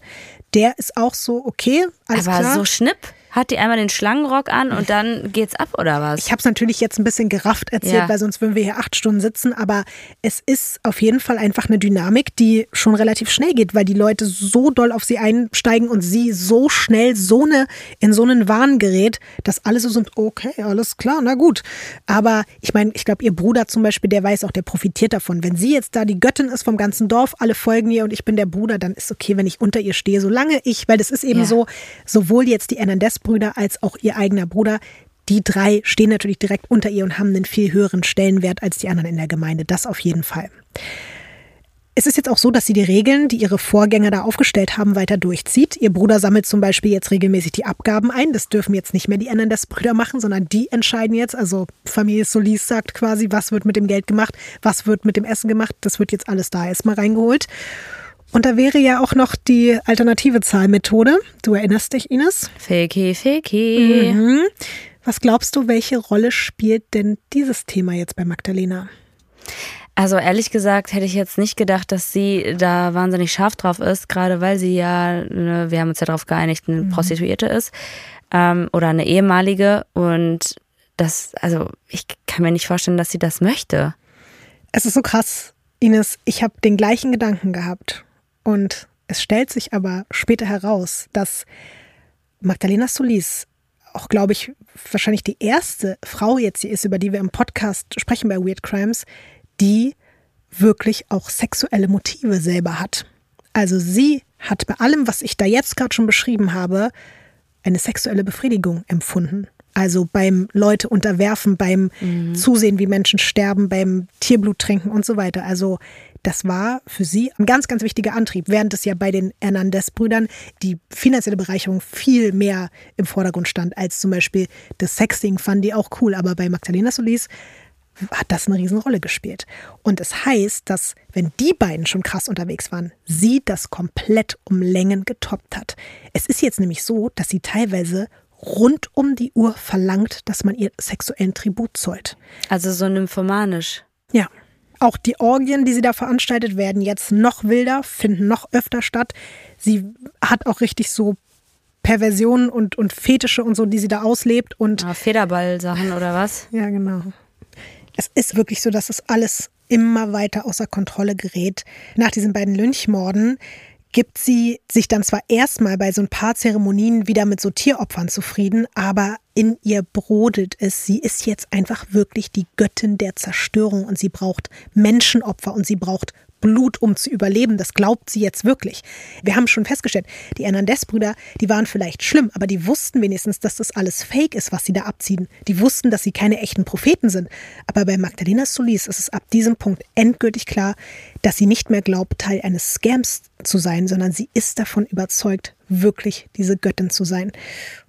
Der ist auch so, okay, alles aber klar. so schnipp hat die einmal den Schlangenrock an und dann geht's ab oder was? Ich habe es natürlich jetzt ein bisschen gerafft erzählt, ja. weil sonst würden wir hier acht Stunden sitzen. Aber es ist auf jeden Fall einfach eine Dynamik, die schon relativ schnell geht, weil die Leute so doll auf sie einsteigen und sie so schnell so eine, in so einen Wahn gerät, dass alle so sind, okay, alles klar, na gut. Aber ich meine, ich glaube, ihr Bruder zum Beispiel, der weiß auch, der profitiert davon. Wenn sie jetzt da die Göttin ist vom ganzen Dorf, alle folgen ihr und ich bin der Bruder, dann ist okay, wenn ich unter ihr stehe. Solange ich, weil das ist eben ja. so, sowohl jetzt die Hernandez Brüder als auch ihr eigener Bruder. Die drei stehen natürlich direkt unter ihr und haben einen viel höheren Stellenwert als die anderen in der Gemeinde. Das auf jeden Fall. Es ist jetzt auch so, dass sie die Regeln, die ihre Vorgänger da aufgestellt haben, weiter durchzieht. Ihr Bruder sammelt zum Beispiel jetzt regelmäßig die Abgaben ein. Das dürfen jetzt nicht mehr die Hernandez-Brüder machen, sondern die entscheiden jetzt. Also Familie Solis sagt quasi, was wird mit dem Geld gemacht, was wird mit dem Essen gemacht. Das wird jetzt alles da erstmal reingeholt. Und da wäre ja auch noch die alternative Zahlmethode. Du erinnerst dich, Ines? Fakey, fakey. Mhm. Was glaubst du, welche Rolle spielt denn dieses Thema jetzt bei Magdalena? Also ehrlich gesagt hätte ich jetzt nicht gedacht, dass sie da wahnsinnig scharf drauf ist, gerade weil sie ja, ne, wir haben uns ja darauf geeinigt, eine mhm. Prostituierte ist ähm, oder eine ehemalige. Und das, also ich kann mir nicht vorstellen, dass sie das möchte. Es ist so krass, Ines. Ich habe den gleichen Gedanken gehabt. Und es stellt sich aber später heraus, dass Magdalena Solis auch, glaube ich, wahrscheinlich die erste Frau jetzt hier ist, über die wir im Podcast sprechen bei Weird Crimes, die wirklich auch sexuelle Motive selber hat. Also sie hat bei allem, was ich da jetzt gerade schon beschrieben habe, eine sexuelle Befriedigung empfunden. Also beim Leute unterwerfen, beim mhm. Zusehen, wie Menschen sterben, beim Tierblut trinken und so weiter. Also das war für sie ein ganz, ganz wichtiger Antrieb, während es ja bei den Hernandez-Brüdern die finanzielle Bereicherung viel mehr im Vordergrund stand als zum Beispiel das Sexting, fanden die auch cool. Aber bei Magdalena Solis hat das eine Riesenrolle gespielt. Und es das heißt, dass wenn die beiden schon krass unterwegs waren, sie das komplett um Längen getoppt hat. Es ist jetzt nämlich so, dass sie teilweise rund um die Uhr verlangt, dass man ihr sexuellen Tribut zollt. Also so nymphomanisch. Ja. Auch die Orgien, die sie da veranstaltet, werden jetzt noch wilder, finden noch öfter statt. Sie hat auch richtig so Perversionen und, und Fetische und so, die sie da auslebt. Und ah, Federball-Sachen oder was? Ja, genau. Es ist wirklich so, dass es alles immer weiter außer Kontrolle gerät. Nach diesen beiden Lynchmorden gibt sie sich dann zwar erstmal bei so ein paar Zeremonien wieder mit so Tieropfern zufrieden, aber in ihr brodelt es. Sie ist jetzt einfach wirklich die Göttin der Zerstörung und sie braucht Menschenopfer und sie braucht Blut, um zu überleben. Das glaubt sie jetzt wirklich. Wir haben schon festgestellt, die Hernandez-Brüder, die waren vielleicht schlimm, aber die wussten wenigstens, dass das alles Fake ist, was sie da abziehen. Die wussten, dass sie keine echten Propheten sind. Aber bei Magdalena Solis ist es ab diesem Punkt endgültig klar, dass sie nicht mehr glaubt, Teil eines Scams zu sein, sondern sie ist davon überzeugt, wirklich diese Göttin zu sein.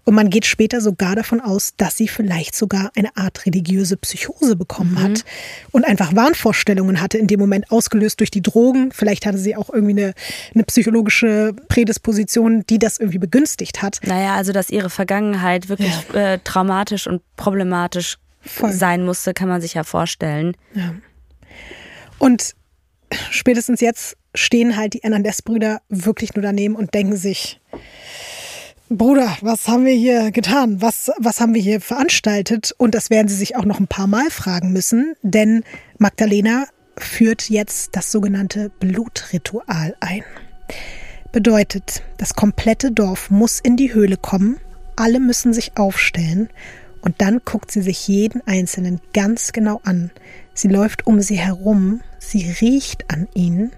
Und man geht später sogar davon aus, dass sie vielleicht sogar eine Art religiöse Psychose bekommen mhm. hat und einfach Wahnvorstellungen hatte in dem Moment, ausgelöst durch die Drogen. Vielleicht hatte sie auch irgendwie eine, eine psychologische Prädisposition, die das irgendwie begünstigt hat. Naja, also dass ihre Vergangenheit wirklich ja. äh, traumatisch und problematisch Voll. sein musste, kann man sich ja vorstellen. Ja. Und spätestens jetzt stehen halt die Hernandez-Brüder wirklich nur daneben und denken sich, Bruder, was haben wir hier getan? Was, was haben wir hier veranstaltet? Und das werden sie sich auch noch ein paar Mal fragen müssen, denn Magdalena führt jetzt das sogenannte Blutritual ein. Bedeutet, das komplette Dorf muss in die Höhle kommen, alle müssen sich aufstellen und dann guckt sie sich jeden Einzelnen ganz genau an. Sie läuft um sie herum, sie riecht an ihnen,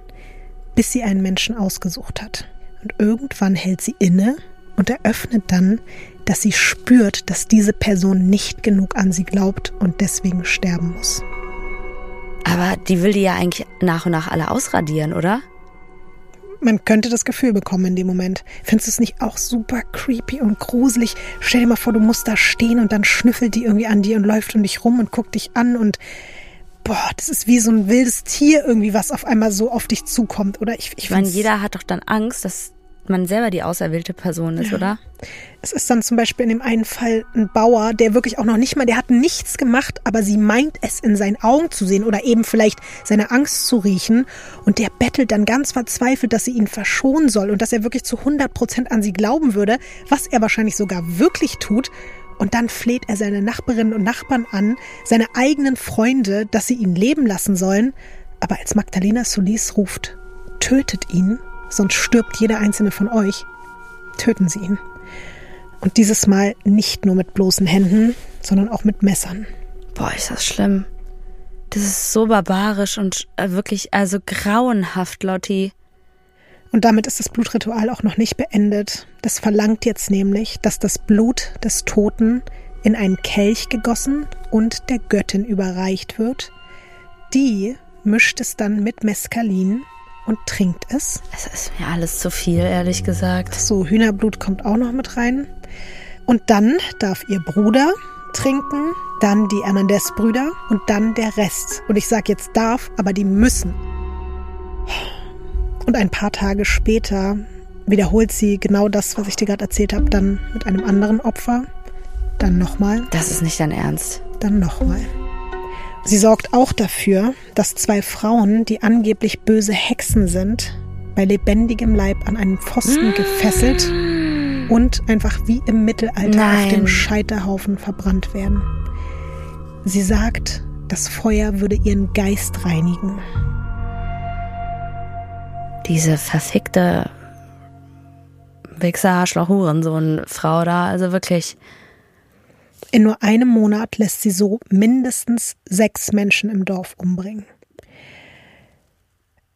bis sie einen Menschen ausgesucht hat. Und irgendwann hält sie inne und eröffnet dann, dass sie spürt, dass diese Person nicht genug an sie glaubt und deswegen sterben muss. Aber die will die ja eigentlich nach und nach alle ausradieren, oder? Man könnte das Gefühl bekommen in dem Moment. Findest du es nicht auch super creepy und gruselig? Stell dir mal vor, du musst da stehen und dann schnüffelt die irgendwie an dir und läuft um dich rum und guckt dich an und boah, das ist wie so ein wildes Tier irgendwie, was auf einmal so auf dich zukommt, oder? Ich, ich, ich meine, jeder hat doch dann Angst, dass man selber die auserwählte Person ist, ja. oder? Es ist dann zum Beispiel in dem einen Fall ein Bauer, der wirklich auch noch nicht mal, der hat nichts gemacht, aber sie meint es in seinen Augen zu sehen oder eben vielleicht seine Angst zu riechen und der bettelt dann ganz verzweifelt, dass sie ihn verschonen soll und dass er wirklich zu 100 Prozent an sie glauben würde, was er wahrscheinlich sogar wirklich tut. Und dann fleht er seine Nachbarinnen und Nachbarn an, seine eigenen Freunde, dass sie ihn leben lassen sollen. Aber als Magdalena Solis ruft, tötet ihn, sonst stirbt jeder einzelne von euch, töten sie ihn. Und dieses Mal nicht nur mit bloßen Händen, sondern auch mit Messern. Boah, ist das schlimm. Das ist so barbarisch und äh, wirklich, also grauenhaft, Lotti. Und damit ist das Blutritual auch noch nicht beendet. Das verlangt jetzt nämlich, dass das Blut des Toten in einen Kelch gegossen und der Göttin überreicht wird. Die mischt es dann mit Mescalin und trinkt es. Es ist mir alles zu viel, ehrlich gesagt. So, Hühnerblut kommt auch noch mit rein. Und dann darf ihr Bruder trinken, dann die Hernandez-Brüder und dann der Rest. Und ich sage jetzt darf, aber die müssen. Und ein paar Tage später wiederholt sie genau das, was ich dir gerade erzählt habe, dann mit einem anderen Opfer. Dann nochmal. Das ist nicht dein Ernst. Dann nochmal. Sie sorgt auch dafür, dass zwei Frauen, die angeblich böse Hexen sind, bei lebendigem Leib an einen Pfosten mmh. gefesselt und einfach wie im Mittelalter Nein. auf dem Scheiterhaufen verbrannt werden. Sie sagt, das Feuer würde ihren Geist reinigen. Diese verfickte Wichser, Arschloch, Hurensohn, Frau da, also wirklich. In nur einem Monat lässt sie so mindestens sechs Menschen im Dorf umbringen.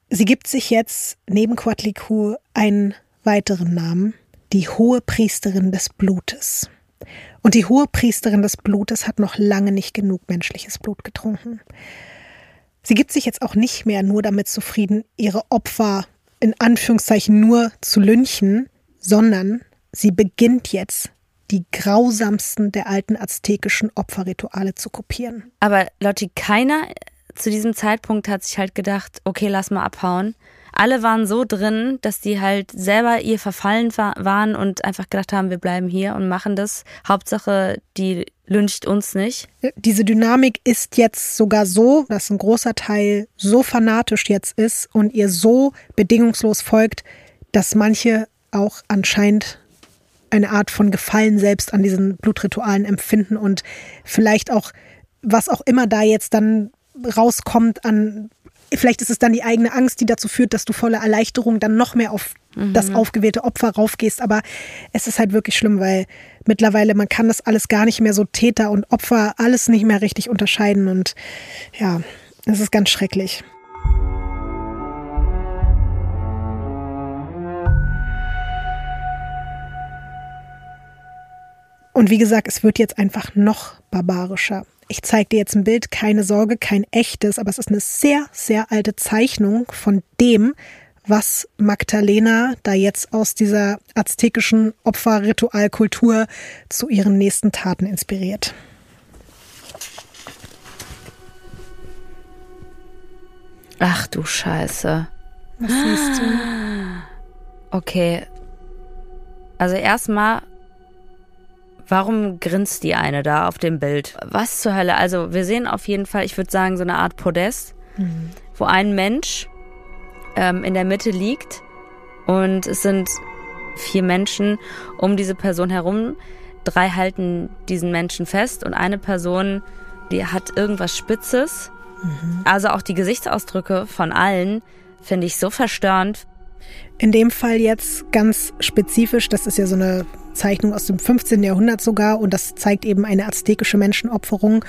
Sie gibt sich jetzt neben Quatliku einen weiteren Namen, die Hohe Priesterin des Blutes. Und die Hohe Priesterin des Blutes hat noch lange nicht genug menschliches Blut getrunken. Sie gibt sich jetzt auch nicht mehr nur damit zufrieden, ihre Opfer in Anführungszeichen nur zu lynchen, sondern sie beginnt jetzt die grausamsten der alten aztekischen Opferrituale zu kopieren. Aber Lotti, keiner zu diesem Zeitpunkt hat sich halt gedacht, okay, lass mal abhauen. Alle waren so drin, dass die halt selber ihr verfallen waren und einfach gedacht haben, wir bleiben hier und machen das. Hauptsache, die lyncht uns nicht. Diese Dynamik ist jetzt sogar so, dass ein großer Teil so fanatisch jetzt ist und ihr so bedingungslos folgt, dass manche auch anscheinend eine Art von Gefallen selbst an diesen Blutritualen empfinden und vielleicht auch, was auch immer da jetzt dann rauskommt an, vielleicht ist es dann die eigene Angst, die dazu führt, dass du voller Erleichterung dann noch mehr auf mhm. das aufgewählte Opfer raufgehst. Aber es ist halt wirklich schlimm, weil mittlerweile man kann das alles gar nicht mehr so Täter und Opfer alles nicht mehr richtig unterscheiden und ja, es ist ganz schrecklich. Und wie gesagt, es wird jetzt einfach noch barbarischer. Ich zeige dir jetzt ein Bild, keine Sorge, kein echtes, aber es ist eine sehr, sehr alte Zeichnung von dem, was Magdalena da jetzt aus dieser aztekischen Opferritualkultur zu ihren nächsten Taten inspiriert. Ach du Scheiße. Was siehst du? Okay. Also erstmal, warum grinst die eine da auf dem Bild? Was zur Hölle? Also wir sehen auf jeden Fall, ich würde sagen, so eine Art Podest, mhm. wo ein Mensch ähm, in der Mitte liegt und es sind vier Menschen um diese Person herum. Drei halten diesen Menschen fest und eine Person, die hat irgendwas Spitzes. Mhm. Also auch die Gesichtsausdrücke von allen finde ich so verstörend. In dem Fall jetzt ganz spezifisch, das ist ja so eine Zeichnung aus dem 15. Jahrhundert sogar und das zeigt eben eine aztekische Menschenopferung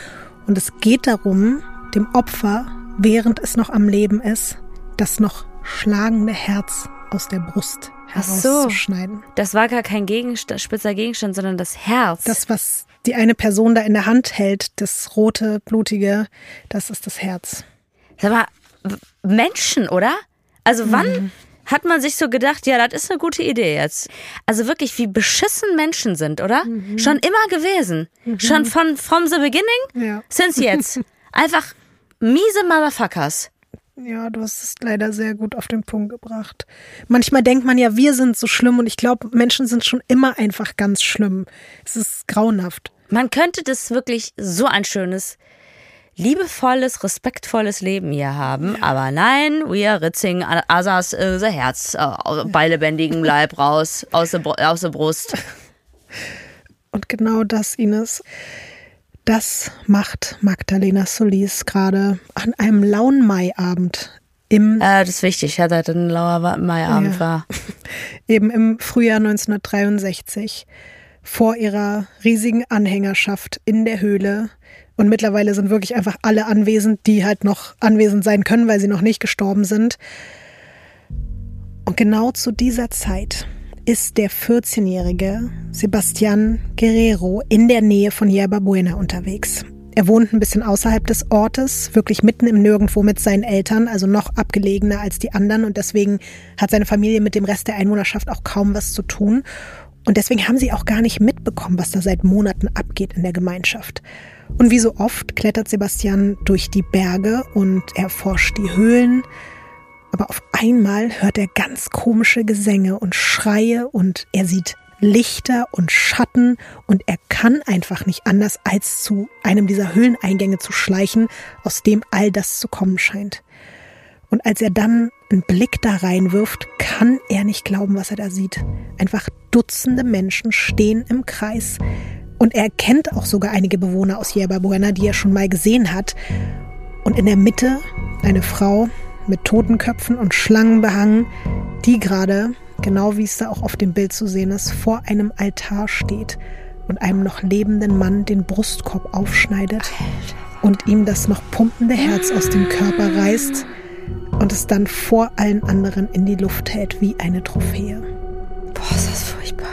und es geht darum, dem Opfer, während es noch am Leben ist, das noch schlagende Herz aus der Brust herauszuschneiden. So, das war gar kein Gegenstand, spitzer Gegenstand, sondern das Herz. Das, was die eine Person da in der Hand hält, das rote, blutige, das ist das Herz. Sag mal, Menschen, oder? Also mhm. Hat man sich so gedacht, ja, das ist eine gute Idee jetzt. Also wirklich, wie beschissen Menschen sind, oder? Mhm. Schon immer gewesen. Mhm. Schon von from the beginning ja. since jetzt. Einfach miese Motherfuckers. Ja, du hast es leider sehr gut auf den Punkt gebracht. Manchmal denkt man ja, wir sind so schlimm und ich glaube, Menschen sind schon immer einfach ganz schlimm. Es ist grauenhaft. Man könnte das wirklich so ein schönes, liebevolles, respektvolles Leben hier haben, aber nein, wir ritzing Asas äh, Herz äh, bei lebendigem Leib raus, aus der, aus der Brust. Und genau das, Ines. Das macht Magdalena Solis gerade an einem lauen Maiabend im. Äh, das ist wichtig, ja, dass ein lauer Maiabend ja, war. Eben im Frühjahr 1963 vor ihrer riesigen Anhängerschaft in der Höhle. Und mittlerweile sind wirklich einfach alle anwesend, die halt noch anwesend sein können, weil sie noch nicht gestorben sind. Und genau zu dieser Zeit ist der 14-jährige Sebastian Guerrero in der Nähe von Yerba Buena unterwegs. Er wohnt ein bisschen außerhalb des Ortes, wirklich mitten im Nirgendwo mit seinen Eltern, also noch abgelegener als die anderen. Und deswegen hat seine Familie mit dem Rest der Einwohnerschaft auch kaum was zu tun. Und deswegen haben sie auch gar nicht mitbekommen, was da seit Monaten abgeht in der Gemeinschaft. Und wie so oft klettert Sebastian durch die Berge und erforscht die Höhlen, aber auf einmal hört er ganz komische Gesänge und Schreie und er sieht Lichter und Schatten und er kann einfach nicht anders, als zu einem dieser Höhleneingänge zu schleichen, aus dem all das zu kommen scheint. Und als er dann einen Blick da reinwirft, kann er nicht glauben, was er da sieht. Einfach Dutzende Menschen stehen im Kreis. Und er kennt auch sogar einige Bewohner aus Yerba Buena, die er schon mal gesehen hat. Und in der Mitte eine Frau, mit Totenköpfen und Schlangen behangen, die gerade, genau wie es da auch auf dem Bild zu sehen ist, vor einem Altar steht und einem noch lebenden Mann den Brustkorb aufschneidet und ihm das noch pumpende Herz aus dem Körper reißt und es dann vor allen anderen in die Luft hält wie eine Trophäe. Boah, ist das furchtbar.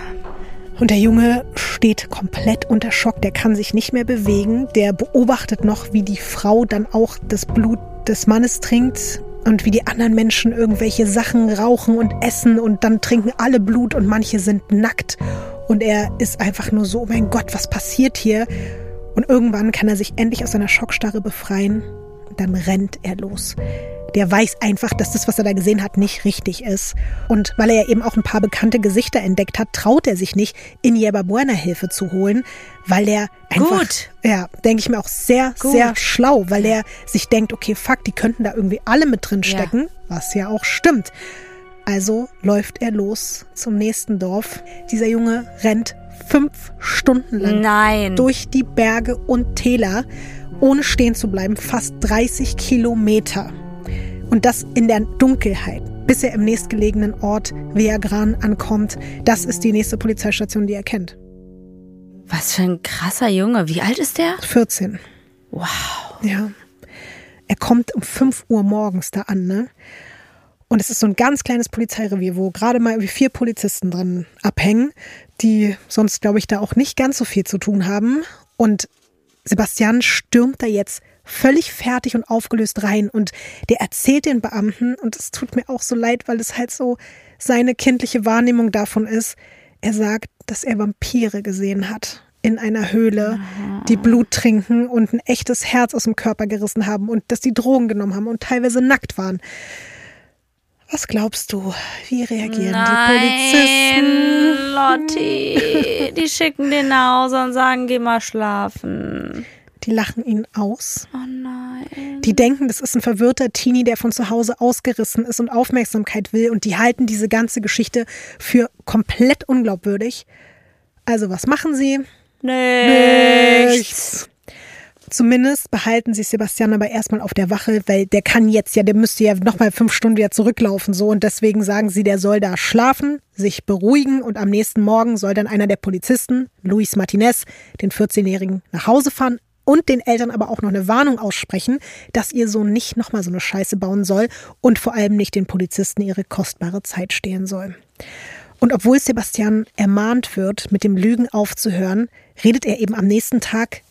Und der Junge steht komplett unter Schock, der kann sich nicht mehr bewegen, der beobachtet noch, wie die Frau dann auch das Blut des Mannes trinkt und wie die anderen Menschen irgendwelche Sachen rauchen und essen und dann trinken alle Blut und manche sind nackt. Und er ist einfach nur so, oh mein Gott, was passiert hier? Und irgendwann kann er sich endlich aus seiner Schockstarre befreien. Und dann rennt er los der weiß einfach, dass das, was er da gesehen hat, nicht richtig ist. Und weil er ja eben auch ein paar bekannte Gesichter entdeckt hat, traut er sich nicht, in Yerba Buena Hilfe zu holen, weil er einfach, Gut. ja, denke ich mir auch sehr, Gut. sehr schlau, weil er sich denkt, okay, fuck, die könnten da irgendwie alle mit drin stecken, ja. was ja auch stimmt. Also läuft er los zum nächsten Dorf. Dieser Junge rennt fünf Stunden lang Nein. durch die Berge und Täler, ohne stehen zu bleiben, fast 30 Kilometer. Und das in der Dunkelheit, bis er im nächstgelegenen Ort Viagran ankommt. Das ist die nächste Polizeistation, die er kennt. Was für ein krasser Junge. Wie alt ist der? 14. Wow. Ja. Er kommt um 5 Uhr morgens da an, ne? Und es ist so ein ganz kleines Polizeirevier, wo gerade mal vier Polizisten drin abhängen, die sonst, glaube ich, da auch nicht ganz so viel zu tun haben. Und Sebastian stürmt da jetzt völlig fertig und aufgelöst rein und der erzählt den Beamten, und es tut mir auch so leid, weil es halt so seine kindliche Wahrnehmung davon ist, er sagt, dass er Vampire gesehen hat in einer Höhle, die Blut trinken und ein echtes Herz aus dem Körper gerissen haben und dass die Drogen genommen haben und teilweise nackt waren. Was glaubst du? Wie reagieren Nein, die Polizisten? Lotti, die schicken den nach Hause und sagen, geh mal schlafen. Die lachen ihn aus. Oh nein. Die denken, das ist ein verwirrter Teenie, der von zu Hause ausgerissen ist und Aufmerksamkeit will. Und die halten diese ganze Geschichte für komplett unglaubwürdig. Also was machen sie? Nichts. Zumindest behalten sie Sebastian aber erstmal auf der Wache, weil der kann jetzt ja, der müsste ja nochmal fünf Stunden wieder zurücklaufen, so. Und deswegen sagen sie, der soll da schlafen, sich beruhigen und am nächsten Morgen soll dann einer der Polizisten, Luis Martinez, den 14-Jährigen nach Hause fahren und den Eltern aber auch noch eine Warnung aussprechen, dass ihr Sohn nicht nochmal so eine Scheiße bauen soll und vor allem nicht den Polizisten ihre kostbare Zeit stehlen soll. Und obwohl Sebastian ermahnt wird, mit dem Lügen aufzuhören, redet er eben am nächsten Tag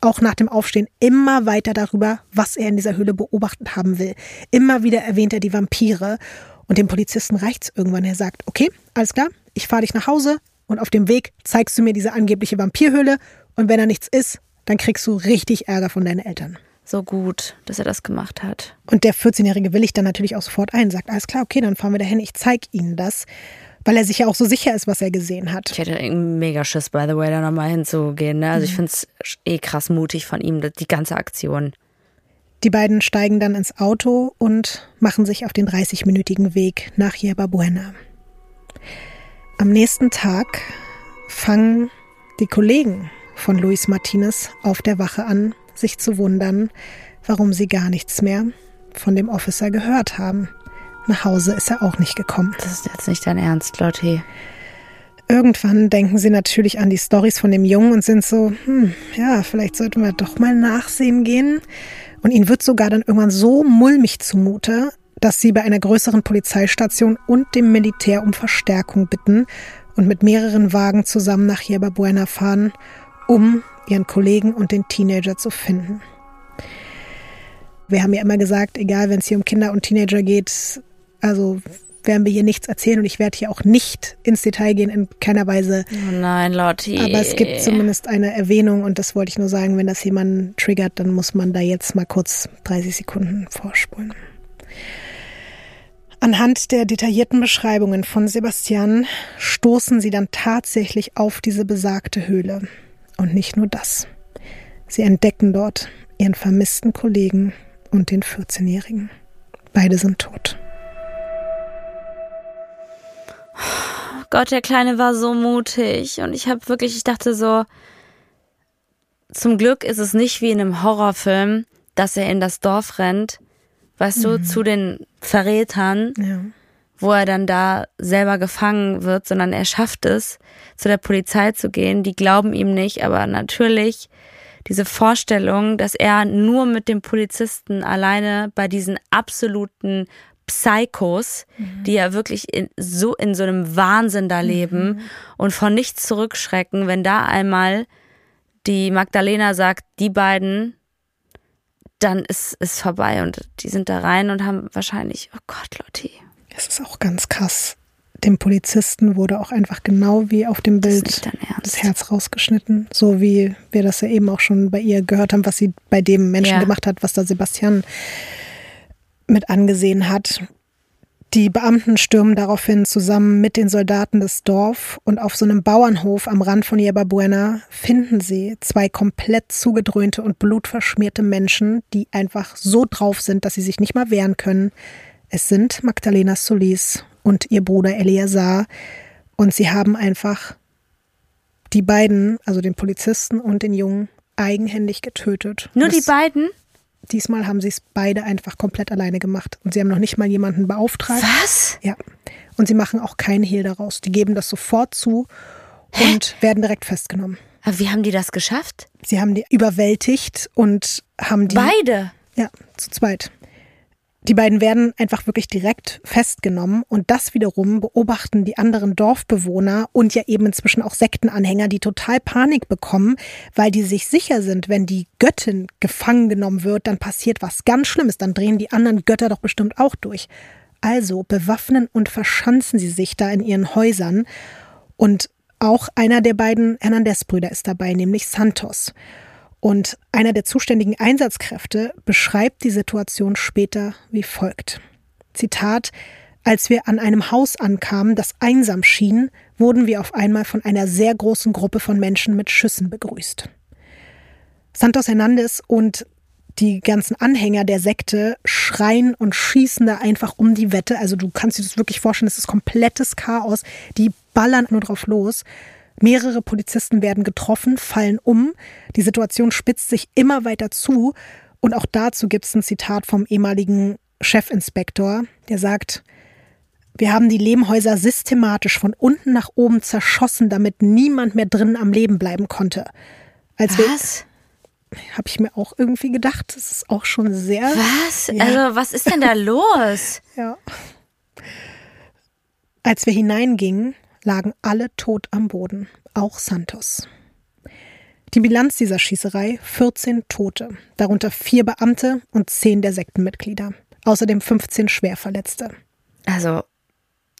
auch nach dem Aufstehen immer weiter darüber, was er in dieser Höhle beobachtet haben will. Immer wieder erwähnt er die Vampire und dem Polizisten reicht's irgendwann. Er sagt, okay, alles klar, ich fahre dich nach Hause und auf dem Weg zeigst du mir diese angebliche Vampirhöhle und wenn da nichts ist, dann kriegst du richtig Ärger von deinen Eltern. So gut, dass er das gemacht hat. Und der 14-Jährige willigt dann natürlich auch sofort ein, sagt, alles klar, okay, dann fahren wir dahin, ich zeig Ihnen das, weil er sich ja auch so sicher ist, was er gesehen hat. Ich hätte einen mega Schiss, by the way, da nochmal hinzugehen. Ne? Also ich finde es eh krass mutig von ihm, die ganze Aktion. Die beiden steigen dann ins Auto und machen sich auf den 30-minütigen Weg nach Yerba Buena. Am nächsten Tag fangen die Kollegen von Luis Martinez auf der Wache an, sich zu wundern, warum sie gar nichts mehr von dem Officer gehört haben. Nach Hause ist er auch nicht gekommen. Das ist jetzt nicht dein Ernst, Lotti. Irgendwann denken sie natürlich an die Stories von dem Jungen und sind so, hm, ja, vielleicht sollten wir doch mal nachsehen gehen. Und ihnen wird sogar dann irgendwann so mulmig zumute, dass sie bei einer größeren Polizeistation und dem Militär um Verstärkung bitten und mit mehreren Wagen zusammen nach Yerba Buena fahren, um ihren Kollegen und den Teenager zu finden. Wir haben ja immer gesagt, egal wenn es hier um Kinder und Teenager geht, also werden wir hier nichts erzählen und ich werde hier auch nicht ins Detail gehen, in keiner Weise. Oh nein, Lotti. Aber es gibt zumindest eine Erwähnung und das wollte ich nur sagen, wenn das jemanden triggert, dann muss man da jetzt mal kurz 30 Sekunden vorspulen. Anhand der detaillierten Beschreibungen von Sebastian stoßen sie dann tatsächlich auf diese besagte Höhle. Und nicht nur das. Sie entdecken dort ihren vermissten Kollegen und den 14-Jährigen. Beide sind tot. Gott, der Kleine war so mutig. Und ich habe wirklich, ich dachte so, zum Glück ist es nicht wie in einem Horrorfilm, dass er in das Dorf rennt, weißt du, zu den Verrätern, Ja. Wo er dann da selber gefangen wird, sondern er schafft es, zu der Polizei zu gehen. Die glauben ihm nicht, aber natürlich diese Vorstellung, dass er nur mit dem Polizisten alleine bei diesen absoluten Psychos, die ja wirklich in, so in so einem Wahnsinn da leben und von nichts zurückschrecken, wenn da einmal die Magdalena sagt, die beiden, dann ist es vorbei. Und die sind da rein und haben wahrscheinlich, oh Gott, Lotti, Es ist auch ganz krass. Dem Polizisten wurde auch einfach genau wie auf dem das Bild Ernst. das Herz rausgeschnitten. So wie wir das ja eben auch schon bei ihr gehört haben, was sie bei dem Menschen Ja. gemacht hat, was da Sebastian mit angesehen hat. Die Beamten stürmen daraufhin zusammen mit den Soldaten das Dorf und auf so einem Bauernhof am Rand von Yerba Buena finden sie zwei komplett zugedröhnte und blutverschmierte Menschen, die einfach so drauf sind, dass sie sich nicht mal wehren können. Es sind Magdalena Solis und ihr Bruder Eleazar und sie haben einfach die beiden, also den Polizisten und den Jungen, eigenhändig getötet. Nur Das- die beiden? Diesmal haben sie es beide einfach komplett alleine gemacht. Und sie haben noch nicht mal jemanden beauftragt. Was? Ja. Und sie machen auch keinen Hehl daraus. Die geben das sofort zu und werden direkt festgenommen. Aber wie haben die das geschafft? Sie haben die überwältigt und haben die. Beide. Ja, zu zweit. Die beiden werden einfach wirklich direkt festgenommen und das wiederum beobachten die anderen Dorfbewohner und ja eben inzwischen auch Sektenanhänger, die total Panik bekommen, weil die sich sicher sind, wenn die Göttin gefangen genommen wird, dann passiert was ganz Schlimmes, dann drehen die anderen Götter doch bestimmt auch durch. Also bewaffnen und verschanzen sie sich da in ihren Häusern und auch einer der beiden Hernandez-Brüder ist dabei, nämlich Santos. Und einer der zuständigen Einsatzkräfte beschreibt die Situation später wie folgt. Zitat Als wir an einem Haus ankamen, das einsam schien, wurden wir auf einmal von einer sehr großen Gruppe von Menschen mit Schüssen begrüßt. Santos Hernandez und die ganzen Anhänger der Sekte schreien und schießen da einfach um die Wette. Also du kannst dir das wirklich vorstellen, es ist komplettes Chaos. Die ballern nur drauf los. Mehrere Polizisten werden getroffen, fallen um. Die Situation spitzt sich immer weiter zu. Und auch dazu gibt es ein Zitat vom ehemaligen Chefinspektor, der sagt, wir haben die Lehmhäuser systematisch von unten nach oben zerschossen, damit niemand mehr drinnen am Leben bleiben konnte. Als was? Habe ich mir auch irgendwie gedacht. Das ist auch schon sehr. Was? Ja. Also, was ist denn da los? ja. Als wir hineingingen, lagen alle tot am Boden, auch Santos. Die Bilanz dieser Schießerei 14 Tote, darunter vier Beamte und zehn der Sektenmitglieder, außerdem 15 Schwerverletzte. Also,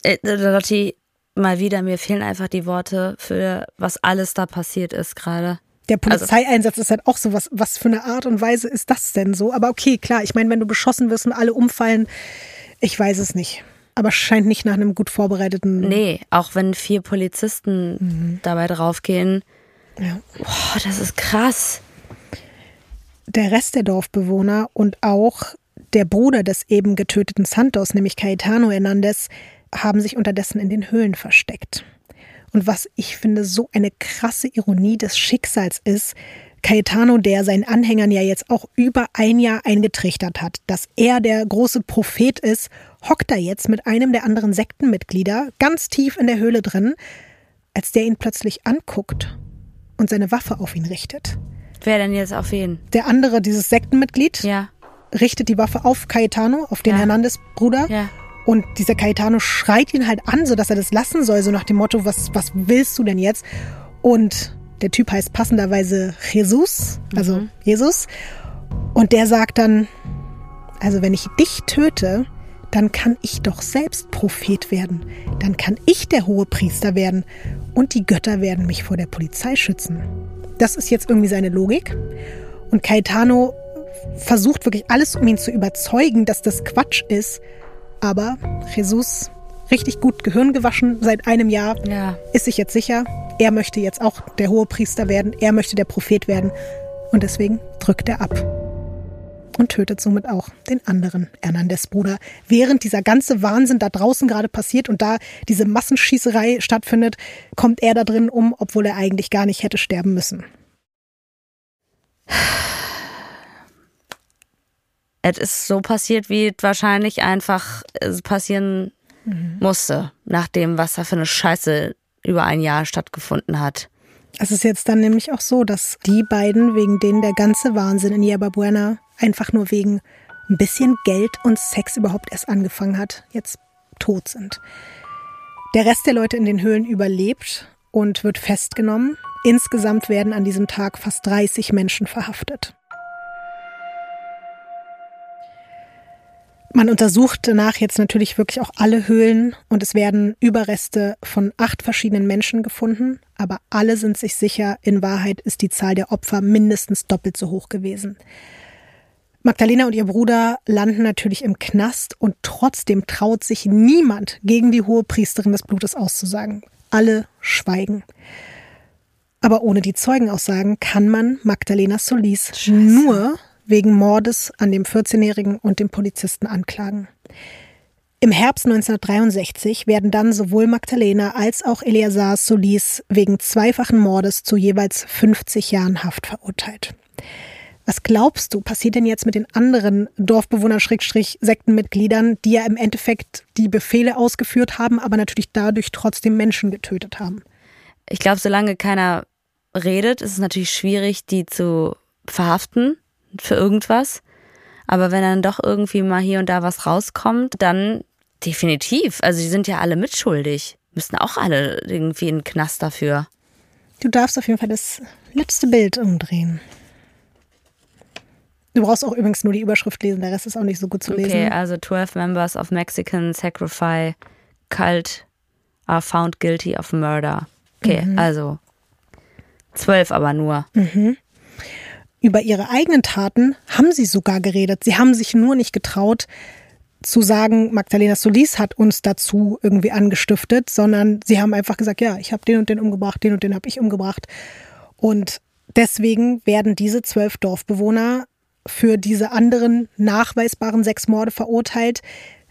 äh, Lotti, mal wieder, mir fehlen einfach die Worte für was alles da passiert ist gerade. Der also Polizeieinsatz also, ist halt auch so was, was für eine Art und Weise ist das denn so? Aber okay, klar, ich meine, wenn du beschossen wirst und alle umfallen, ich weiß es nicht aber scheint nicht nach einem gut vorbereiteten. Nee, auch wenn vier Polizisten mhm. dabei draufgehen. Ja. Boah, das ist krass. Der Rest der Dorfbewohner und auch der Bruder des eben getöteten Santos, nämlich Caetano Hernandez, haben sich unterdessen in den Höhlen versteckt. Und was ich finde so eine krasse Ironie des Schicksals ist, Caetano, der seinen Anhängern ja jetzt auch über ein Jahr eingetrichtert hat, dass er der große Prophet ist, hockt er jetzt mit einem der anderen Sektenmitglieder ganz tief in der Höhle drin, als der ihn plötzlich anguckt und seine Waffe auf ihn richtet. Wer denn jetzt auf wen? Der andere, dieses Sektenmitglied, ja. richtet die Waffe auf Caetano, auf den ja. Hernandez-Bruder. Ja. Und dieser Caetano schreit ihn halt an, sodass er das lassen soll, so nach dem Motto, was, was willst du denn jetzt? Und der Typ heißt passenderweise Jesus, also mhm. Jesus. Und der sagt dann, also wenn ich dich töte, dann kann ich doch selbst Prophet werden. Dann kann ich der hohe Priester werden. Und die Götter werden mich vor der Polizei schützen. Das ist jetzt irgendwie seine Logik. Und Caetano versucht wirklich alles, um ihn zu überzeugen, dass das Quatsch ist. Aber Jesus richtig gut Gehirn gewaschen seit einem Jahr, ja. ist sich jetzt sicher, er möchte jetzt auch der hohe Priester werden, er möchte der Prophet werden und deswegen drückt er ab und tötet somit auch den anderen Hernandez-Bruder. Während dieser ganze Wahnsinn da draußen gerade passiert und da diese Massenschießerei stattfindet, kommt er da drin um, obwohl er eigentlich gar nicht hätte sterben müssen. Es ist so passiert, wie wahrscheinlich einfach passieren mhm. musste, nach dem, was da für eine Scheiße über ein Jahr stattgefunden hat. Es ist jetzt dann nämlich auch so, dass die beiden, wegen denen der ganze Wahnsinn in Yerba Buena einfach nur wegen ein bisschen Geld und Sex überhaupt erst angefangen hat, jetzt tot sind. Der Rest der Leute in den Höhlen überlebt und wird festgenommen. Insgesamt werden an diesem Tag fast 30 Menschen verhaftet. Man untersucht danach jetzt natürlich wirklich auch alle Höhlen und es werden Überreste von acht verschiedenen Menschen gefunden, aber alle sind sich sicher, in Wahrheit ist die Zahl der Opfer mindestens doppelt so hoch gewesen. Magdalena und ihr Bruder landen natürlich im Knast und trotzdem traut sich niemand gegen die hohe Priesterin des Blutes auszusagen. Alle schweigen. Aber ohne die Zeugenaussagen kann man Magdalena Solis Scheiße. nur wegen Mordes an dem 14-Jährigen und dem Polizisten anklagen. Im Herbst 1963 werden dann sowohl Magdalena als auch Eleazar Solis wegen zweifachen Mordes zu jeweils 50 Jahren Haft verurteilt. Was glaubst du, passiert denn jetzt mit den anderen Dorfbewohner-Sektenmitgliedern, die ja im Endeffekt die Befehle ausgeführt haben, aber natürlich dadurch trotzdem Menschen getötet haben? Ich glaube, solange keiner redet, ist es natürlich schwierig, die zu verhaften für irgendwas. Aber wenn dann doch irgendwie mal hier und da was rauskommt, dann definitiv. Also die sind ja alle mitschuldig. Müssten auch alle irgendwie in den Knast dafür. Du darfst auf jeden Fall das letzte Bild umdrehen. Du brauchst auch übrigens nur die Überschrift lesen, der Rest ist auch nicht so gut zu lesen. Okay, also 12 members of Mexican Sacrifice Cult are found guilty of murder. Okay, mhm. also zwölf aber nur. Mhm. Über ihre eigenen Taten haben sie sogar geredet. Sie haben sich nur nicht getraut zu sagen, Magdalena Solis hat uns dazu irgendwie angestiftet, sondern sie haben einfach gesagt, ja, ich habe den und den umgebracht, den und den habe ich umgebracht. Und deswegen werden diese zwölf Dorfbewohner für diese anderen nachweisbaren sechs Morde verurteilt.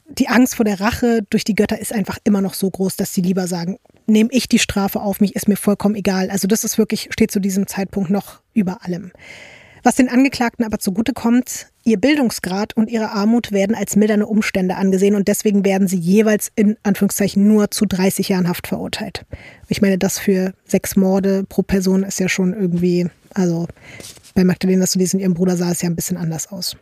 Die Angst vor der Rache durch die Götter ist einfach immer noch so groß, dass sie lieber sagen, nehme ich die Strafe auf mich, ist mir vollkommen egal. Also das ist wirklich, steht zu diesem Zeitpunkt noch über allem. Was den Angeklagten aber zugutekommt, ihr Bildungsgrad und ihre Armut werden als mildernde Umstände angesehen und deswegen werden sie jeweils in Anführungszeichen nur zu 30 Jahren Haft verurteilt. Ich meine, das für sechs Morde pro Person ist ja schon irgendwie, also bei Magdalena Solis und ihrem Bruder sah es ja ein bisschen anders aus.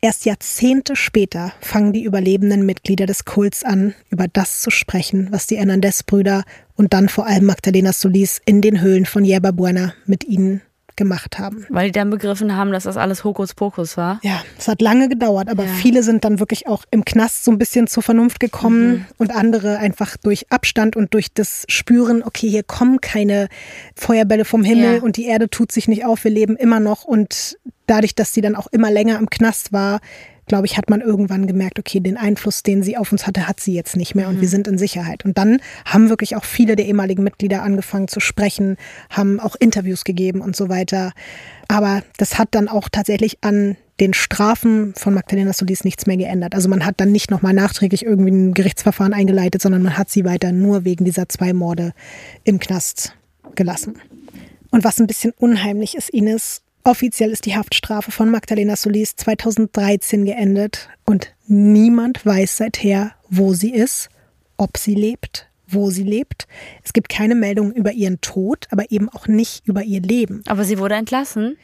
Erst Jahrzehnte später fangen die überlebenden Mitglieder des Kults an, über das zu sprechen, was die Hernandez-Brüder und dann vor allem Magdalena Solis in den Höhlen von Yerba Buena mit ihnen gemacht haben. Weil die dann begriffen haben, dass das alles Hokuspokus war? Ja, es hat lange gedauert, aber ja. viele sind dann wirklich auch im Knast so ein bisschen zur Vernunft gekommen mhm. und andere einfach durch Abstand und durch das Spüren, okay, hier kommen keine Feuerbälle vom Himmel ja. und die Erde tut sich nicht auf, wir leben immer noch und dadurch, dass sie dann auch immer länger im Knast war, glaube ich, hat man irgendwann gemerkt, okay, den Einfluss, den sie auf uns hatte, hat sie jetzt nicht mehr und mhm. wir sind in Sicherheit. Und dann haben wirklich auch viele der ehemaligen Mitglieder angefangen zu sprechen, haben auch Interviews gegeben und so weiter. Aber das hat dann auch tatsächlich an den Strafen von Magdalena Solis nichts mehr geändert. Also man hat dann nicht nochmal nachträglich irgendwie ein Gerichtsverfahren eingeleitet, sondern man hat sie weiter nur wegen dieser zwei Morde im Knast gelassen. Und was ein bisschen unheimlich ist, Ines, Offiziell ist die Haftstrafe von Magdalena Solis 2013 geendet und niemand weiß seither, wo sie ist, ob sie lebt, wo sie lebt. Es gibt keine Meldung über ihren Tod, aber eben auch nicht über ihr Leben. Aber sie wurde entlassen?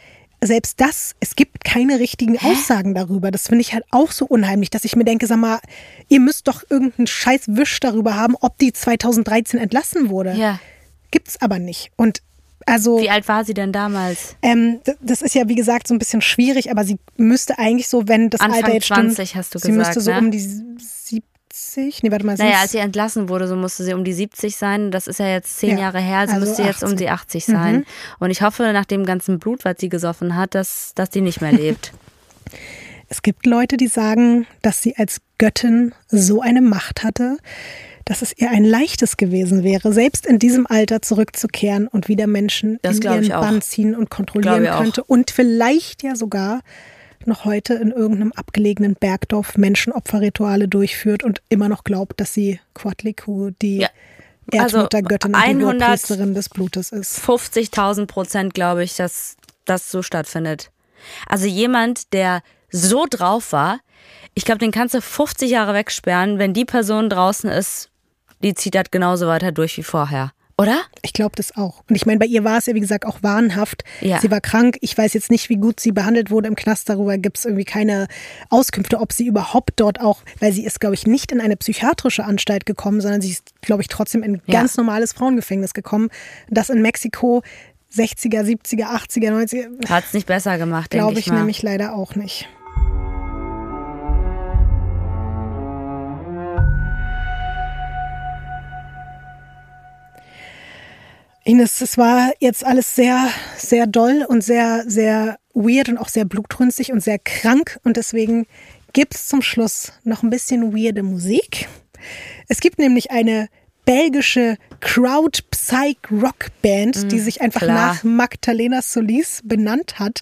Selbst das, es gibt keine richtigen Hä? Aussagen darüber. Das finde ich halt auch so unheimlich, dass ich mir denke, sag mal, ihr müsst doch irgendeinen scheiß Wisch darüber haben, ob die 2013 entlassen wurde. Ja. Gibt's aber nicht. Und also, wie alt war sie denn damals? Ähm, das ist ja, wie gesagt, so ein bisschen schwierig, aber sie müsste eigentlich so, wenn das Anfang Alter jetzt 20 stimmt, hast du sie gesagt, müsste so ne? um die 70, nee, warte mal. Naja, als sie entlassen wurde, so musste sie um die 70 sein. Das ist ja jetzt zehn Ja, Jahre her, sie also müsste jetzt um 18. die 80 sein. Mhm. Und ich hoffe, nach dem ganzen Blut, was sie gesoffen hat, dass, dass die nicht mehr lebt. Es gibt Leute, die sagen, dass sie als Göttin so eine Macht hatte, dass es ihr ein leichtes gewesen wäre, selbst in diesem Alter zurückzukehren und wieder Menschen Das in ihren. Bann ziehen und kontrollieren könnte und vielleicht ja sogar noch heute in irgendeinem abgelegenen Bergdorf Menschenopferrituale durchführt und immer noch glaubt, dass sie Quatliku, die Ja. Also Erdmuttergöttin und die 100 Hohepriesterin des Blutes ist. 50.000 Prozent glaube ich, dass das so stattfindet. Also jemand, der so drauf war, ich glaube, den kannst du 50 Jahre wegsperren. Wenn die Person draußen ist, die zieht das genauso weiter durch wie vorher. Oder? Ich glaube das auch. Und ich meine, bei ihr war es ja, wie gesagt, auch wahnhaft. Ja. Sie war krank. Ich weiß jetzt nicht, wie gut sie behandelt wurde im Knast. Darüber gibt es irgendwie keine Auskünfte, ob sie überhaupt dort auch, weil sie ist, glaube ich, nicht in eine psychiatrische Anstalt gekommen, sondern sie ist, glaube ich, trotzdem in ein Ja. ganz normales Frauengefängnis gekommen. Das in Mexiko 60er, 70er, 80er, 90er, Hat es nicht besser gemacht, denke glaube ich ich mal. nämlich leider auch nicht. Ines, es war jetzt alles sehr, sehr doll und sehr, sehr weird und auch sehr blutrünstig und sehr krank. Und deswegen gibt's zum Schluss noch ein bisschen weirde Musik. Es gibt nämlich eine belgische Crowd Psych Rock Band, die sich einfach klar. nach Magdalena Solis benannt hat.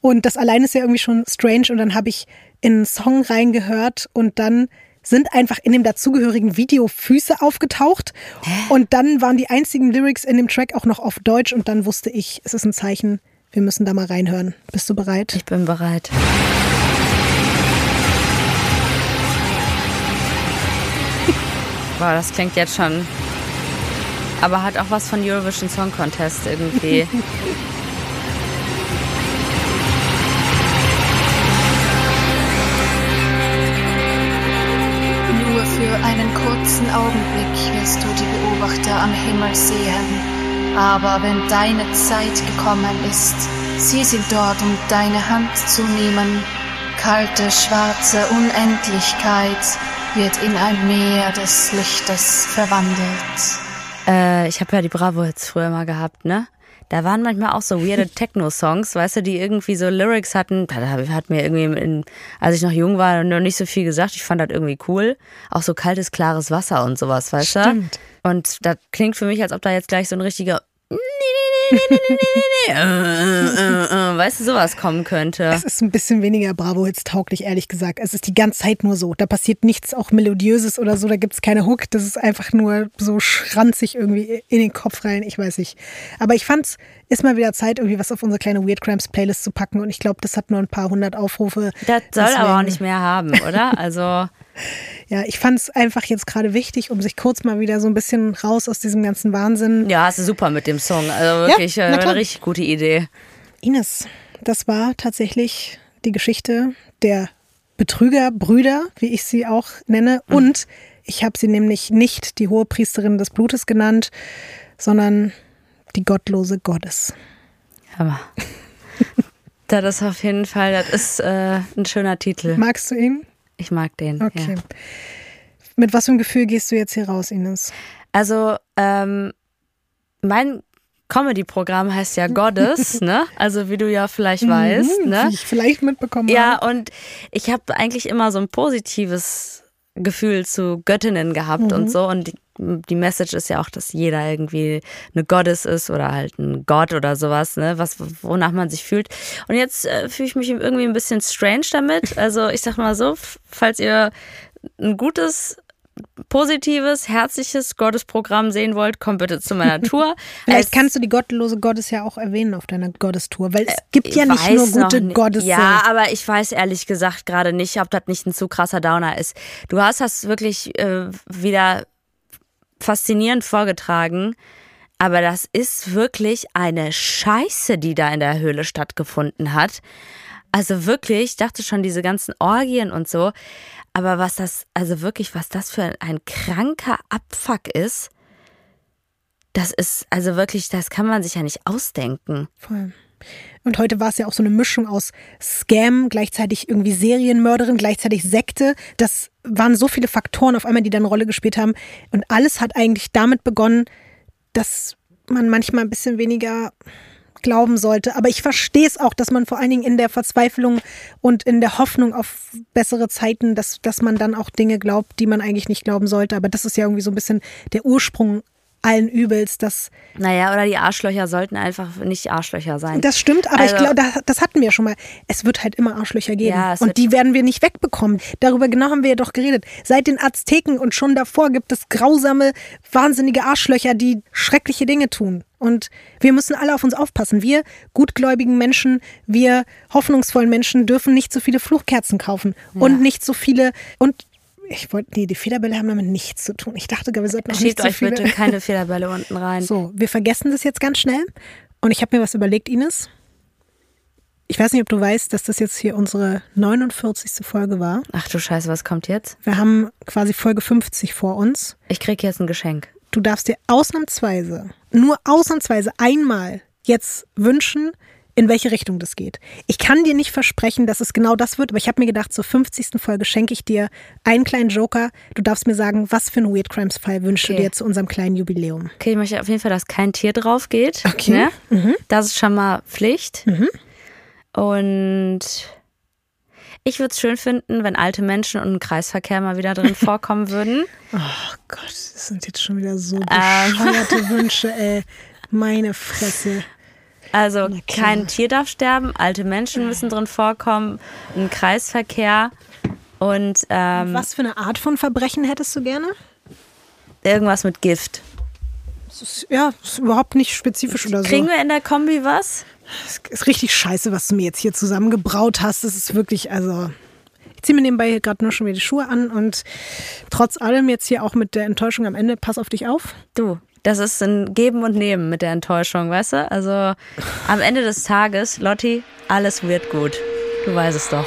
Und das allein ist ja irgendwie schon strange. Und dann habe ich in einen Song reingehört und dann sind einfach in dem dazugehörigen Video Füße aufgetaucht. Und dann waren die einzigen Lyrics in dem Track auch noch auf Deutsch. Und dann wusste ich, es ist ein Zeichen, wir müssen da mal reinhören. Bist du bereit? Ich bin bereit. Boah, das klingt jetzt schon. Aber hat auch was von Eurovision Song Contest irgendwie. kurzen Augenblick wirst du die Beobachter am Himmel sehen, aber wenn deine Zeit gekommen ist, sie sind dort, um deine Hand zu nehmen. Kalte, schwarze Unendlichkeit wird in ein Meer des Lichtes verwandelt. Äh, ich habe ja die Bravo-Hits früher mal gehabt, ne? Da waren manchmal auch so weirde Techno-Songs, weißt du, die irgendwie so Lyrics hatten. Da hat mir irgendwie, in, als ich noch jung war, noch nicht so viel gesagt. Ich fand das irgendwie cool. Auch so kaltes, klares Wasser und sowas, weißt Stimmt. du? Und das klingt für mich, als ob da jetzt gleich so ein richtiger weißt du, sowas kommen könnte. Es ist ein bisschen weniger Bravo-Hits tauglich, ehrlich gesagt. Es ist die ganze Zeit nur so. Da passiert nichts auch Melodiöses oder so. Da gibt es keine Hook. Das ist einfach nur so schranzig irgendwie in den Kopf rein. Ich weiß nicht. Aber ich fand's, ist mal wieder Zeit, irgendwie was auf unsere kleine Weird Crimes Playlist zu packen. Und ich glaube, das hat nur ein paar hundert Aufrufe. Das soll aber auch nicht mehr haben, oder? Also. Ja, ich fand es einfach jetzt gerade wichtig, um sich kurz mal wieder so ein bisschen raus aus diesem ganzen Wahnsinn. Ja, hast du super mit dem Song. Also wirklich ja, äh, eine richtig gute Idee. Ines, das war tatsächlich die Geschichte der Betrügerbrüder, wie ich sie auch nenne. Mhm. Und ich habe sie nämlich nicht die hohe Priesterin des Blutes genannt, sondern die gottlose Gottes. Hammer. das ist auf jeden Fall, das ist äh, ein schöner Titel. Magst du ihn? Ich mag den. Okay. Ja. Mit was für einem Gefühl gehst du jetzt hier raus, Ines? Also, ähm, mein Comedy-Programm heißt ja Goddess, ne? Also wie du ja vielleicht mhm, weißt, ne? Wie ich vielleicht mitbekommen Ja, und ich habe eigentlich immer so ein positives Gefühl zu Göttinnen gehabt mhm. und so. Und die, die, Message ist ja auch, dass jeder irgendwie eine Goddess ist oder halt ein Gott oder sowas, ne? Was, wonach man sich fühlt. Und jetzt äh, fühle ich mich irgendwie ein bisschen strange damit. Also ich sag mal so, falls ihr ein gutes positives, herzliches Gottesprogramm sehen wollt, kommt bitte zu meiner Tour. Vielleicht kannst du die gottlose Gottes ja auch erwähnen auf deiner Gottestour, weil es äh, gibt ja nicht nur gute Gottes. Ja, aber ich weiß ehrlich gesagt gerade nicht, ob das nicht ein zu krasser Downer ist. Du hast das wirklich äh, wieder faszinierend vorgetragen. Aber das ist wirklich eine Scheiße, die da in der Höhle stattgefunden hat. Also wirklich, ich dachte schon, diese ganzen Orgien und so. Aber was das, also wirklich, was das für ein kranker Abfuck ist, das ist, also wirklich, das kann man sich ja nicht ausdenken. Voll. Und heute war es ja auch so eine Mischung aus Scam, gleichzeitig irgendwie Serienmörderin, gleichzeitig Sekte. Das waren so viele Faktoren auf einmal, die da eine Rolle gespielt haben. Und alles hat eigentlich damit begonnen, dass man manchmal ein bisschen weniger glauben sollte. Aber ich verstehe es auch, dass man vor allen Dingen in der Verzweiflung und in der Hoffnung auf bessere Zeiten, dass, dass man dann auch Dinge glaubt, die man eigentlich nicht glauben sollte. Aber das ist ja irgendwie so ein bisschen der Ursprung allen Übels, dass. Naja, oder die Arschlöcher sollten einfach nicht Arschlöcher sein. Das stimmt, aber also, ich glaube, das, das, hatten wir schon mal. Es wird halt immer Arschlöcher geben. Ja, und die werden wir nicht wegbekommen. Darüber genau haben wir ja doch geredet. Seit den Azteken und schon davor gibt es grausame, wahnsinnige Arschlöcher, die schreckliche Dinge tun. Und wir müssen alle auf uns aufpassen. Wir gutgläubigen Menschen, wir hoffnungsvollen Menschen dürfen nicht so viele Fluchkerzen kaufen ja. und nicht so viele und ich wollte, nee, die Federbälle haben damit nichts zu tun. Ich dachte, wir sollten auch Schiebt nicht so euch viele. bitte keine Federbälle unten rein. So, wir vergessen das jetzt ganz schnell. Und ich habe mir was überlegt, Ines. Ich weiß nicht, ob du weißt, dass das jetzt hier unsere 49. Folge war. Ach du Scheiße, was kommt jetzt? Wir haben quasi Folge 50 vor uns. Ich krieg jetzt ein Geschenk. Du darfst dir ausnahmsweise, nur ausnahmsweise einmal jetzt wünschen, in welche Richtung das geht. Ich kann dir nicht versprechen, dass es genau das wird, aber ich habe mir gedacht, zur 50. Folge schenke ich dir einen kleinen Joker. Du darfst mir sagen, was für einen Weird Crimes Fall wünschst okay. du dir zu unserem kleinen Jubiläum? Okay, ich möchte auf jeden Fall, dass kein Tier drauf geht. Okay. Ne? Mhm. Das ist schon mal Pflicht. Mhm. Und ich würde es schön finden, wenn alte Menschen und ein Kreisverkehr mal wieder drin vorkommen würden. Oh Gott, das sind jetzt schon wieder so ähm. bescheuerte ähm. Wünsche, ey. Meine Fresse. Also kein Tier darf sterben, alte Menschen müssen drin vorkommen, ein Kreisverkehr und ähm, was für eine Art von Verbrechen hättest du gerne? Irgendwas mit Gift. Das ist, ja, ist überhaupt nicht spezifisch oder so. Kriegen wir in der Kombi was? Das ist richtig scheiße, was du mir jetzt hier zusammengebraut hast. Das ist wirklich, also. Ich ziehe mir nebenbei gerade nur schon wieder die Schuhe an und trotz allem jetzt hier auch mit der Enttäuschung am Ende, pass auf dich auf. Du, das ist ein Geben und Nehmen mit der Enttäuschung, weißt du? Also am Ende des Tages, Lotti, alles wird gut. Du weißt es doch.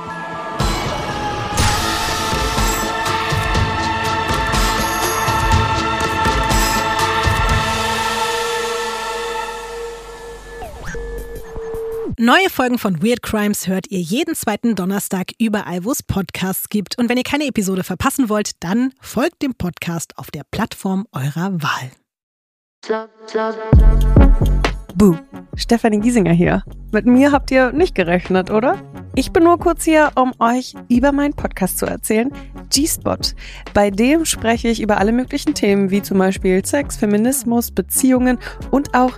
Neue Folgen von Weird Crimes hört ihr jeden zweiten Donnerstag überall, wo es Podcasts gibt. Und wenn ihr keine Episode verpassen wollt, dann folgt dem Podcast auf der Plattform eurer Wahl. Buh, Stefanie Giesinger hier. Mit mir habt ihr nicht gerechnet, oder? Ich bin nur kurz hier, um euch über meinen Podcast zu erzählen, G-Spot. Bei dem spreche ich über alle möglichen Themen, wie zum Beispiel Sex, Feminismus, Beziehungen und auch